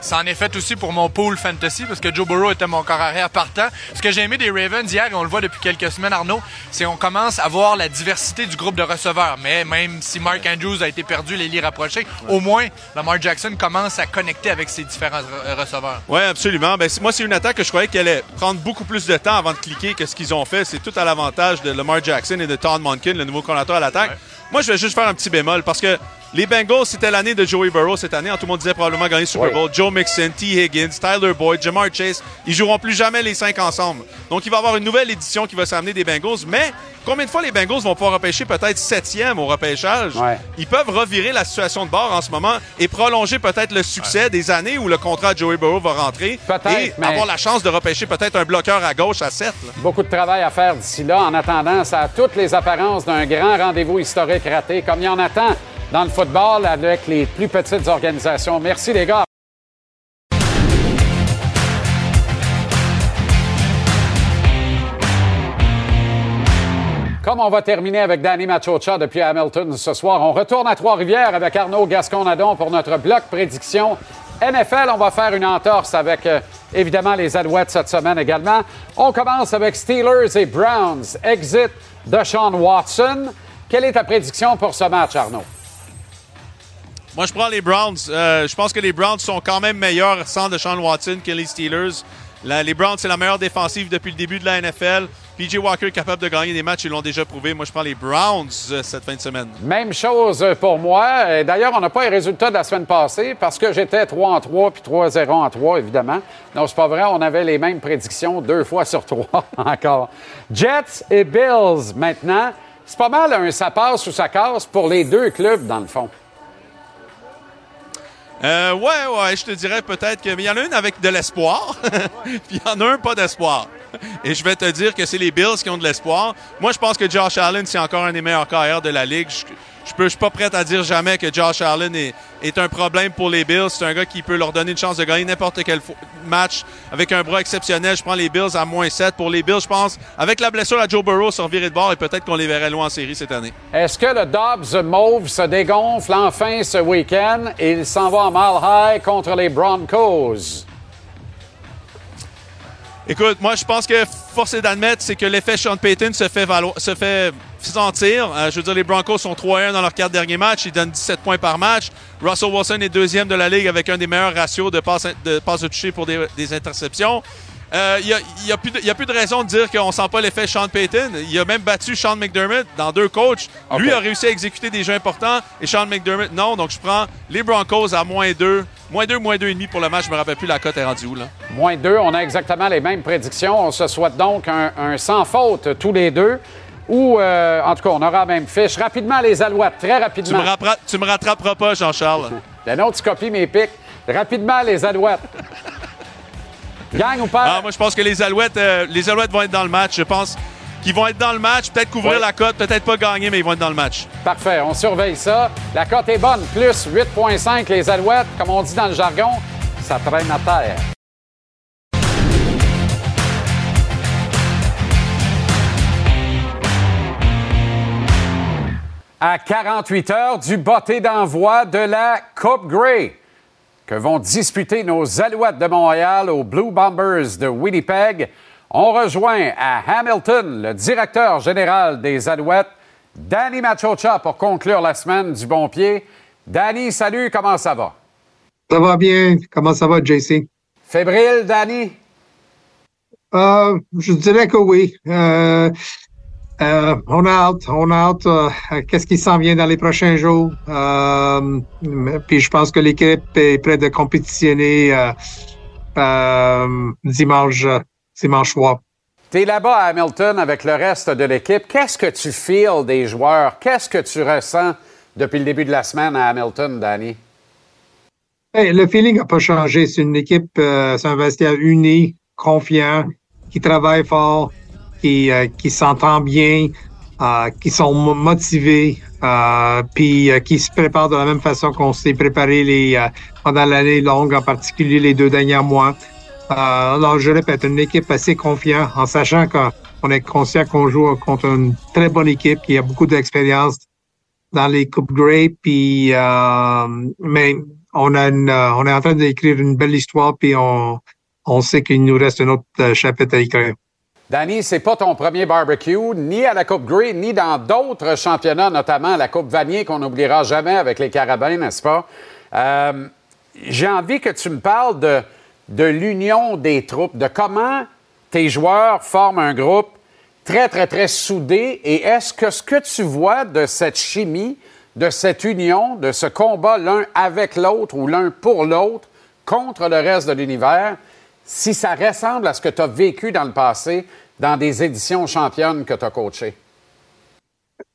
Ça en est fait aussi pour mon pool fantasy parce que Joe Burrow était mon corps arrière partant. Ce que j'ai aimé des Ravens hier, et on le voit depuis quelques semaines, Arnaud, c'est qu'on commence à voir la diversité du groupe de receveurs. Mais même si Mark Andrews a été perdu, les lits rapprochés, au moins Lamar Jackson commence à connecter avec ses différents re- receveurs. Oui, absolument. Ben, moi, c'est une attaque que je croyais qu'elle allait prendre beaucoup plus de temps avant de cliquer que ce qu'ils ont fait. C'est tout à l'avantage de Lamar Jackson et de Todd Monken, le nouveau coordinateur à l'attaque. Moi, je vais juste faire un petit bémol parce que les Bengals, c'était l'année de Joey Burrow cette année. Tout le monde disait probablement gagner le Super. Bowl. Joe Mixon, T. Higgins, Tyler Boyd, Jamar Chase. Ils joueront plus jamais les cinq ensemble. Donc, il va y avoir une nouvelle édition qui va s'amener des Bengals. Mais combien de fois les Bengals vont pouvoir repêcher peut-être septième au repêchage? Ouais. Ils peuvent revirer la situation de bord en ce moment et prolonger peut-être le succès des années où le contrat de Joey Burrow va rentrer et mais- avoir la chance de repêcher peut-être un bloqueur à gauche à 7. Beaucoup de travail à faire d'ici là. En attendant, ça a toutes les apparences d'un grand rendez-vous historique raté, comme il y en attend dans le football avec les plus petites organisations. Merci les gars. Comme on va terminer avec Danny Machocha depuis Hamilton ce soir, on retourne à Trois-Rivières avec Arnaud Gascon-Nadon pour notre bloc prédiction. NFL, on va faire une entorse avec euh, évidemment les Alouettes cette semaine également. On commence avec Steelers et Browns. Exit de Sean Watson. Quelle est ta prédiction pour ce match, Arnaud? Moi, je prends les Browns. Euh, je pense que les Browns sont quand même meilleurs sans Deshaun Watson que les Steelers. Les Browns, c'est la meilleure défensive depuis le début de la NFL. PJ Walker est capable de gagner des matchs, ils l'ont déjà prouvé. Moi, je prends les Browns euh, cette fin de semaine. Même chose pour moi. D'ailleurs, on n'a pas les résultats de la semaine passée parce que j'étais 3 en 3 puis 3-0 en 3, évidemment. Non, c'est pas vrai. On avait les mêmes prédictions deux fois sur trois encore. Jets et Bills maintenant. C'est pas mal un ça passe ou ça casse pour les deux clubs, dans le fond. Euh, ouais, ouais, je te dirais peut-être qu'il y en a une avec de l'espoir, puis il y en a un pas d'espoir. Et je vais te dire que c'est les Bills qui ont de l'espoir. Moi, je pense que Josh Allen, c'est encore un des meilleurs carrières de la Ligue. Je, je suis pas prêt à dire jamais que Josh Allen est, un problème pour les Bills. C'est un gars qui peut leur donner une chance de gagner n'importe quel match avec un bras exceptionnel. Je prends les Bills à moins 7. Pour les Bills, je pense, avec la blessure à Joe Burrow sur viré de bord, et peut-être qu'on les verrait loin en série cette année. Est-ce que le Dobbs Mauve se dégonfle enfin ce week-end? Et il s'en va en mile high contre les Broncos? Écoute, moi, je pense que force d'admettre, c'est que l'effet Sean Payton se fait, valo- se fait sentir. Euh, je veux dire, les Broncos sont 3-1 dans leurs quatre derniers matchs. Ils donnent 17 points par match. Russell Wilson est deuxième de la ligue avec un des meilleurs ratios de passes de, passes de toucher pour des interceptions. Il n'y a, y a plus de- y a plus de raison de dire qu'on sent pas l'effet Sean Payton. Il a même battu Sean McDermott dans deux coachs. Lui a réussi à exécuter des jeux importants et Sean McDermott non. Donc, je prends les Broncos à moins 2. Moins 2, moins 2,5 pour le match. Je me rappelle plus la cote est rendue où, là. Moins deux, on a exactement les mêmes prédictions. On se souhaite donc un, un sans faute tous les deux. Ou, euh, en tout cas, on aura la même fiche. Rapidement, les Alouettes, très Tu me, rapidement. tu me rattraperas pas, Jean-Charles. La nôtre, tu copies mes pics. Rapidement, les Alouettes. Gagne ou pas? Ah, moi, je pense que les Alouettes, euh, les Alouettes vont être dans le match. Je pense qu'ils vont être dans le match, peut-être couvrir la cote, peut-être pas gagner, mais ils vont être dans le match. Parfait, on surveille ça. La cote est bonne, plus 8,5 les Alouettes. Comme on dit dans le jargon, ça traîne à terre. À 48 heures du botté d'envoi de la Coupe Grey, que vont disputer nos Alouettes de Montréal aux Blue Bombers de Winnipeg, on rejoint à Hamilton le directeur général des Alouettes, Danny Machocha, pour conclure la semaine du bon pied. Danny, salut, comment ça va? Ça va bien. Comment ça va, JC? Fébrile, Danny? Euh, je dirais que oui. Euh, euh, on a hâte, on a hâte. euh, Qu'est-ce qui s'en vient dans les prochains jours? Euh, puis je pense que l'équipe est prête de compétitionner dimanche, dimanche soir. Tu es là-bas à Hamilton avec le reste de l'équipe. Qu'est-ce que tu feels des joueurs? Qu'est-ce que tu ressens depuis le début de la semaine à Hamilton, Danny? Hey, le feeling n'a pas changé. C'est une équipe, c'est un vestiaire uni, confiant, qui travaille fort, qui, euh, qui s'entend bien, euh, qui sont mo- motivés, euh, puis euh, qui se préparent de la même façon qu'on s'est préparé les, euh, pendant l'année longue, en particulier les deux derniers mois. Alors, je répète, une équipe assez confiante, en sachant qu'on est conscient qu'on joue contre une très bonne équipe qui a beaucoup d'expérience dans les coupes Grey, puis mais on a une, on est en train d'écrire une belle histoire, puis on, on sait qu'il nous reste un autre chapitre à écrire. Danny, c'est pas ton premier barbecue, ni à la Coupe Grey, ni dans d'autres championnats, notamment la Coupe Vanier qu'on n'oubliera jamais avec les Carabins, n'est-ce pas? Euh, J'ai envie que tu me parles de, de l'union des troupes, de comment tes joueurs forment un groupe très, très, très soudé. Et est-ce que ce que tu vois de cette chimie, de cette union, de ce combat l'un avec l'autre ou l'un pour l'autre contre le reste de l'univers, si ça ressemble à ce que tu as vécu dans le passé dans des éditions championnes que tu as coachées?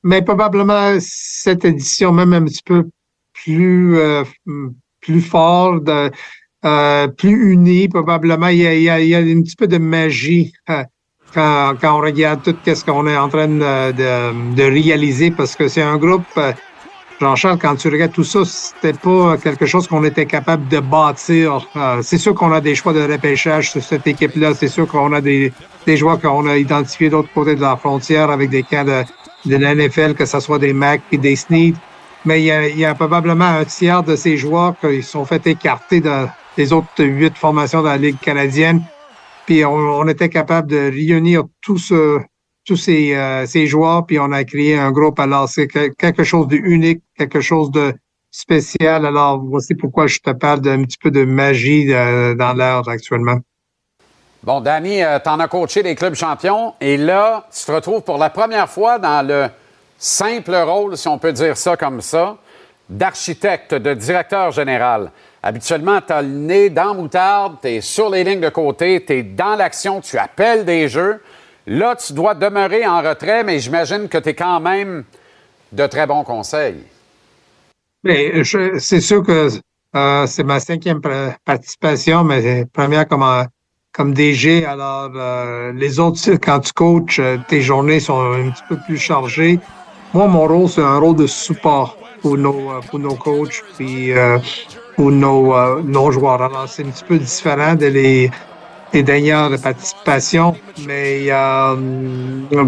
Mais probablement cette édition même un petit peu plus euh, plus euh, plus unie, probablement. Il y, a, un petit peu de magie euh, quand, on regarde tout ce qu'on est en train de, réaliser, parce que c'est un groupe. Jean-Charles, quand tu regardes tout ça, c'était pas quelque chose qu'on était capable de bâtir. Euh, c'est sûr qu'on a des choix de repêchage sur cette équipe-là. C'est sûr qu'on a des, des joueurs qu'on a identifiés de l'autre côté de la frontière avec des camps de, de la que ce soit des Mac et des Sneed. Mais il y, a, il y a probablement un tiers de ces joueurs qui sont fait écarter de, des autres huit formations dans la Ligue canadienne. Puis on, on était capable de réunir tout ce, tous ces, euh, ces joueurs, puis on a créé un groupe. Alors, c'est que- quelque chose de unique, quelque chose de spécial. Alors, voici pourquoi je te parle d'un petit peu de magie euh, dans l'air actuellement. Bon, Danny, euh, t'en as coaché des clubs champions et là, tu te retrouves pour la première fois dans le simple rôle, si on peut dire ça comme ça, d'architecte, de directeur général. Habituellement, tu as le nez dans moutarde, tu es sur les lignes de côté, tu es dans l'action, tu appelles des jeux. Là, tu dois demeurer en retrait, mais j'imagine que tu es quand même de très bons conseils. C'est sûr que euh, c'est ma cinquième participation, mais première comme, en- comme DG. Alors, euh, les autres, quand tu coaches, euh, tes journées sont un petit peu plus chargées. Moi, mon rôle, c'est un rôle de support pour nos, euh, pour nos coachs, puis euh, pour nos, euh, nos joueurs. Alors, c'est un petit peu différent de les, les dernières participations, mais euh,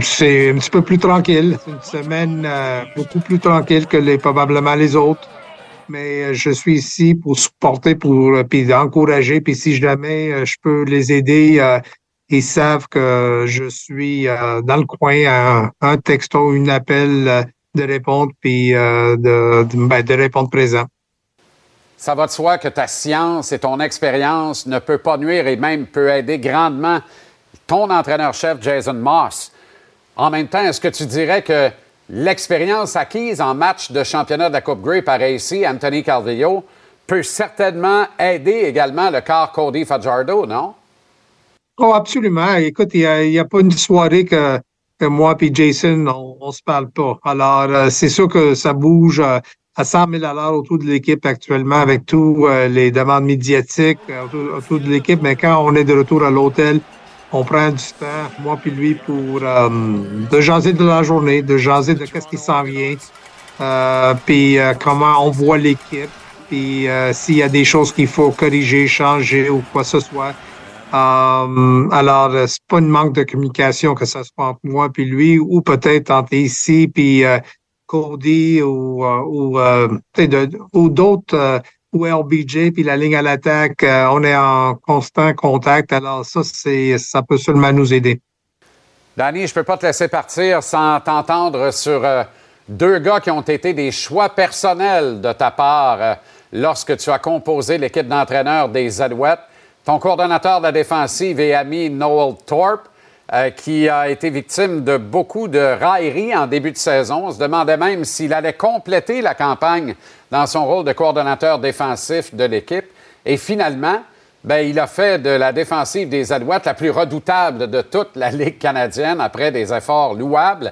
c'est un petit peu plus tranquille. C'est une semaine euh, beaucoup plus tranquille que les, probablement les autres. Mais euh, je suis ici pour supporter, pour puis encourager. Puis si jamais je peux les aider, ils savent que je suis dans le coin, un, un texto, un appel de répondre, puis de, de, ben, de répondre présent. Ça va de soi que ta science et ton expérience ne peut pas nuire et même peut aider grandement ton entraîneur-chef Jason Moss. En même temps, est-ce que tu dirais que l'expérience acquise en match de championnat de la Coupe Grey par AC, Anthony Calvillo, peut certainement aider également le corps Cody Fajardo, non? Oh, absolument. Écoute, il n'y a, pas une soirée que, moi et Jason, on, on se parle pas. Alors, euh, c'est sûr que ça bouge euh, à 100 000 autour de l'équipe actuellement avec tous euh, les demandes médiatiques euh, autour, de l'équipe. Mais quand on est de retour à l'hôtel, on prend du temps, moi puis lui, pour euh, de jaser de la journée, de jaser de qu'est-ce qui s'en vient, euh, puis euh, comment on voit l'équipe, puis s'il y a des choses qu'il faut corriger, changer ou quoi que ce soit. Euh, alors, c'est pas une manque de communication que ça soit entre moi puis lui, ou peut-être entre ici puis euh, Cody ou euh, ou, euh, ou d'autres euh, ou LBJ puis la ligne à l'attaque. on est en constant contact. Alors ça, c'est ça peut seulement nous aider. Danny, je peux pas te laisser partir sans t'entendre sur deux gars qui ont été des choix personnels de ta part lorsque tu as composé l'équipe d'entraîneurs des Alouettes. Ton coordonnateur de la défensive et ami Noel Thorpe, euh, qui a été victime de beaucoup de railleries en début de saison. On se demandait même s'il allait compléter la campagne dans son rôle de coordonnateur défensif de l'équipe. Et finalement, ben, il a fait de la défensive des Alouettes la plus redoutable de toute la Ligue canadienne après des efforts louables,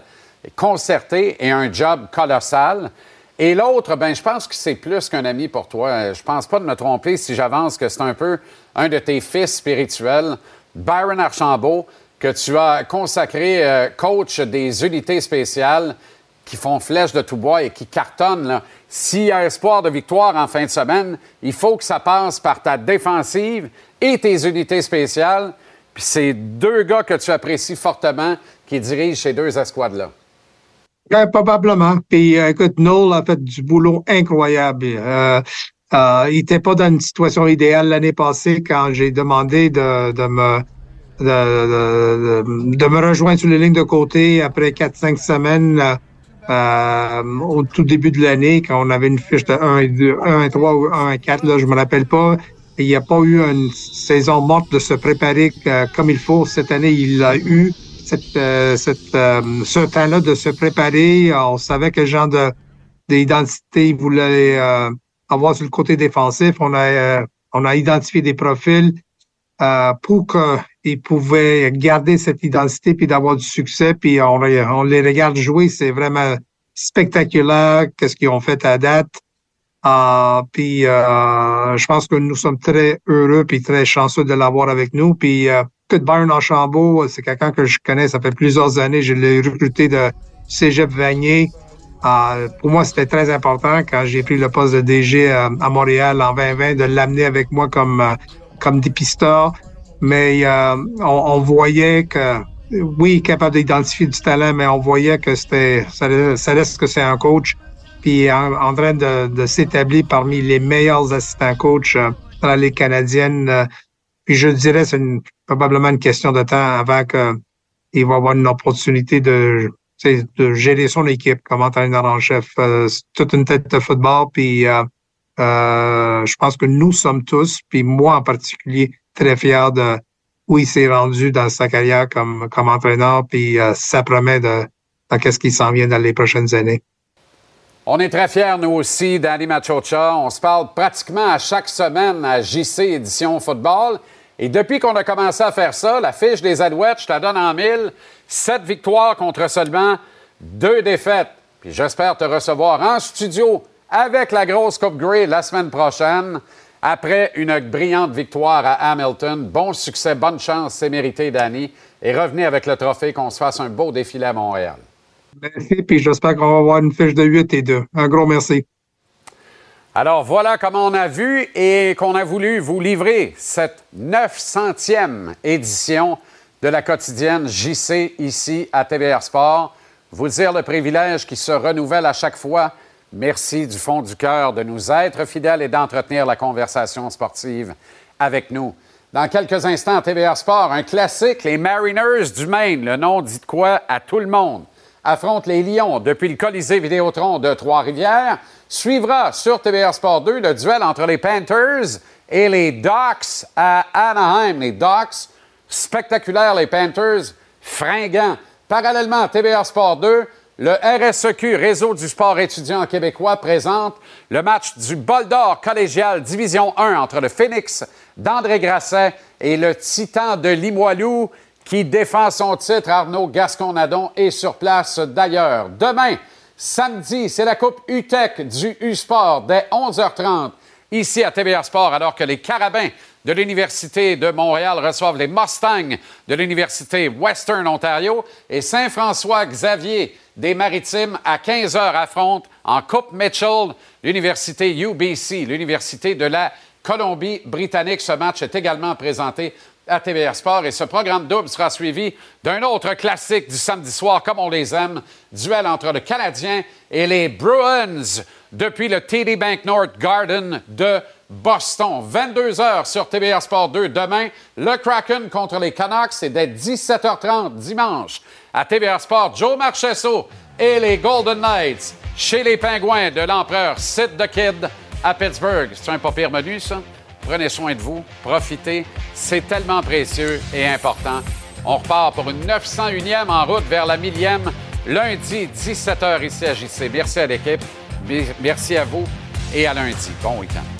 concertés et un job colossal. Et l'autre, ben, je pense que c'est plus qu'un ami pour toi. Je pense pas de me tromper si j'avance que c'est un peu un de tes fils spirituels, Byron Archambault, que tu as consacré euh, coach des unités spéciales qui font flèche de tout bois et qui cartonnent. S'il y a espoir de victoire en fin de semaine, il faut que ça passe par ta défensive et tes unités spéciales. Puis c'est deux gars que tu apprécies fortement qui dirigent ces deux escouades-là. Ouais, probablement. Puis euh, écoute, Noel a fait du boulot incroyable. Euh, euh, il n'était pas dans une situation idéale l'année passée quand j'ai demandé de, de me de, de- de- me rejoindre sur les lignes de côté après 4-5 semaines euh, au tout début de l'année, quand on avait une fiche de 1 et 2, 1 et 3 ou 1 et 4, là, je me rappelle pas. Il n'y a pas eu une saison morte de se préparer euh, comme il faut. Cette année, il a eu cette, euh, cette, euh, ce temps-là de se préparer. On savait quel genre de d'identité il voulait avoir sur le côté défensif. On a, on a identifié des profils pour qu'ils pouvaient garder cette identité puis d'avoir du succès. Puis on, les regarde jouer, c'est vraiment spectaculaire qu'est-ce qu'ils ont fait à date. Euh, puis euh, je pense que nous sommes très heureux puis très chanceux de l'avoir avec nous. Puis euh, Byron Archambault, c'est quelqu'un que je connais, ça fait plusieurs années. Je l'ai recruté de Cégep Vanier. Euh, pour moi, c'était très important quand j'ai pris le poste de DG à, à Montréal en 2020 de l'amener avec moi comme euh, comme dépisteur. Mais euh, on, on voyait que oui, capable d'identifier du talent, mais on voyait que c'était ça, reste que c'est un coach puis en, en train de, de s'établir parmi les meilleurs assistants coachs euh, dans la Ligue canadienne. euh, puis je dirais c'est probablement une question de temps avant qu'il va avoir une opportunité de, de gérer son équipe comme entraîneur en chef. Euh, c'est toute une tête de football. Puis euh, euh, je pense que nous sommes tous, puis moi en particulier, très fiers de où il s'est rendu dans sa carrière comme, entraîneur. Puis euh, ça promet de, de qu'est-ce qui s'en vient dans les prochaines années. On est très fiers, nous aussi, d'Andy Machocha. On se parle pratiquement à chaque semaine à JC Édition Football. Et depuis qu'on a commencé à faire ça, la fiche des Alouettes, je te la donne en mille. Sept victoires contre seulement deux défaites. Puis j'espère te recevoir en studio avec la grosse Coupe Grey la semaine prochaine. Après une brillante victoire à Hamilton, bon succès, bonne chance, c'est mérité, Danny. Et revenez avec le trophée, qu'on se fasse un beau défilé à Montréal. Merci, puis j'espère qu'on va avoir une fiche de 8 et 2. Un gros merci. Alors voilà comment on a vu et qu'on a voulu vous livrer cette 900e édition de la quotidienne JC ici à TVR Sport. Vous dire le privilège qui se renouvelle à chaque fois. Merci du fond du cœur de nous être fidèles et d'entretenir la conversation sportive avec nous. Dans quelques instants, TVR Sport, un classique, les Mariners du Maine, le nom dit de quoi à tout le monde, affrontent les Lions depuis le Colisée Vidéotron de Trois-Rivières. Suivra sur TVR Sport 2 le duel entre les Panthers et les Ducks à Anaheim. Les Ducks, spectaculaires, les Panthers, fringants. Parallèlement TVR Sport 2, le RSEQ, Réseau du sport étudiant québécois, présente le match du Bol d'Or collégial Division 1 entre le Phoenix d'André Grasset et le Titan de Limoilou qui défend son titre. Arnaud Gasconadon est sur place d'ailleurs. Demain, samedi, c'est la Coupe UTEC du U-Sport dès 11h30 ici à TVR Sport alors que les Carabins de l'Université de Montréal reçoivent les Mustangs de l'Université Western Ontario et Saint-François Xavier des Maritimes à 15 heures affrontent en Coupe Mitchell l'Université UBC, l'Université de la Colombie-Britannique. Ce match est également présenté à TVR Sport et ce programme double sera suivi d'un autre classique du samedi soir, comme on les aime, duel entre le Canadien et les Bruins depuis le TD Bank North Garden de Boston. 22 heures sur TVR Sport 2 demain. Le Kraken contre les Canucks, c'est dès 17h30 dimanche à TVR Sport. Joe Marchesso et les Golden Knights chez les Pingouins de l'empereur Sid the Kid à Pittsburgh. C'est un pas pire menu, ça? Prenez soin de vous, profitez. C'est tellement précieux et important. On repart pour une 901e en route vers la millième lundi, 17h ici à JC. Merci à l'équipe. Merci à vous et à lundi. Bon week-end.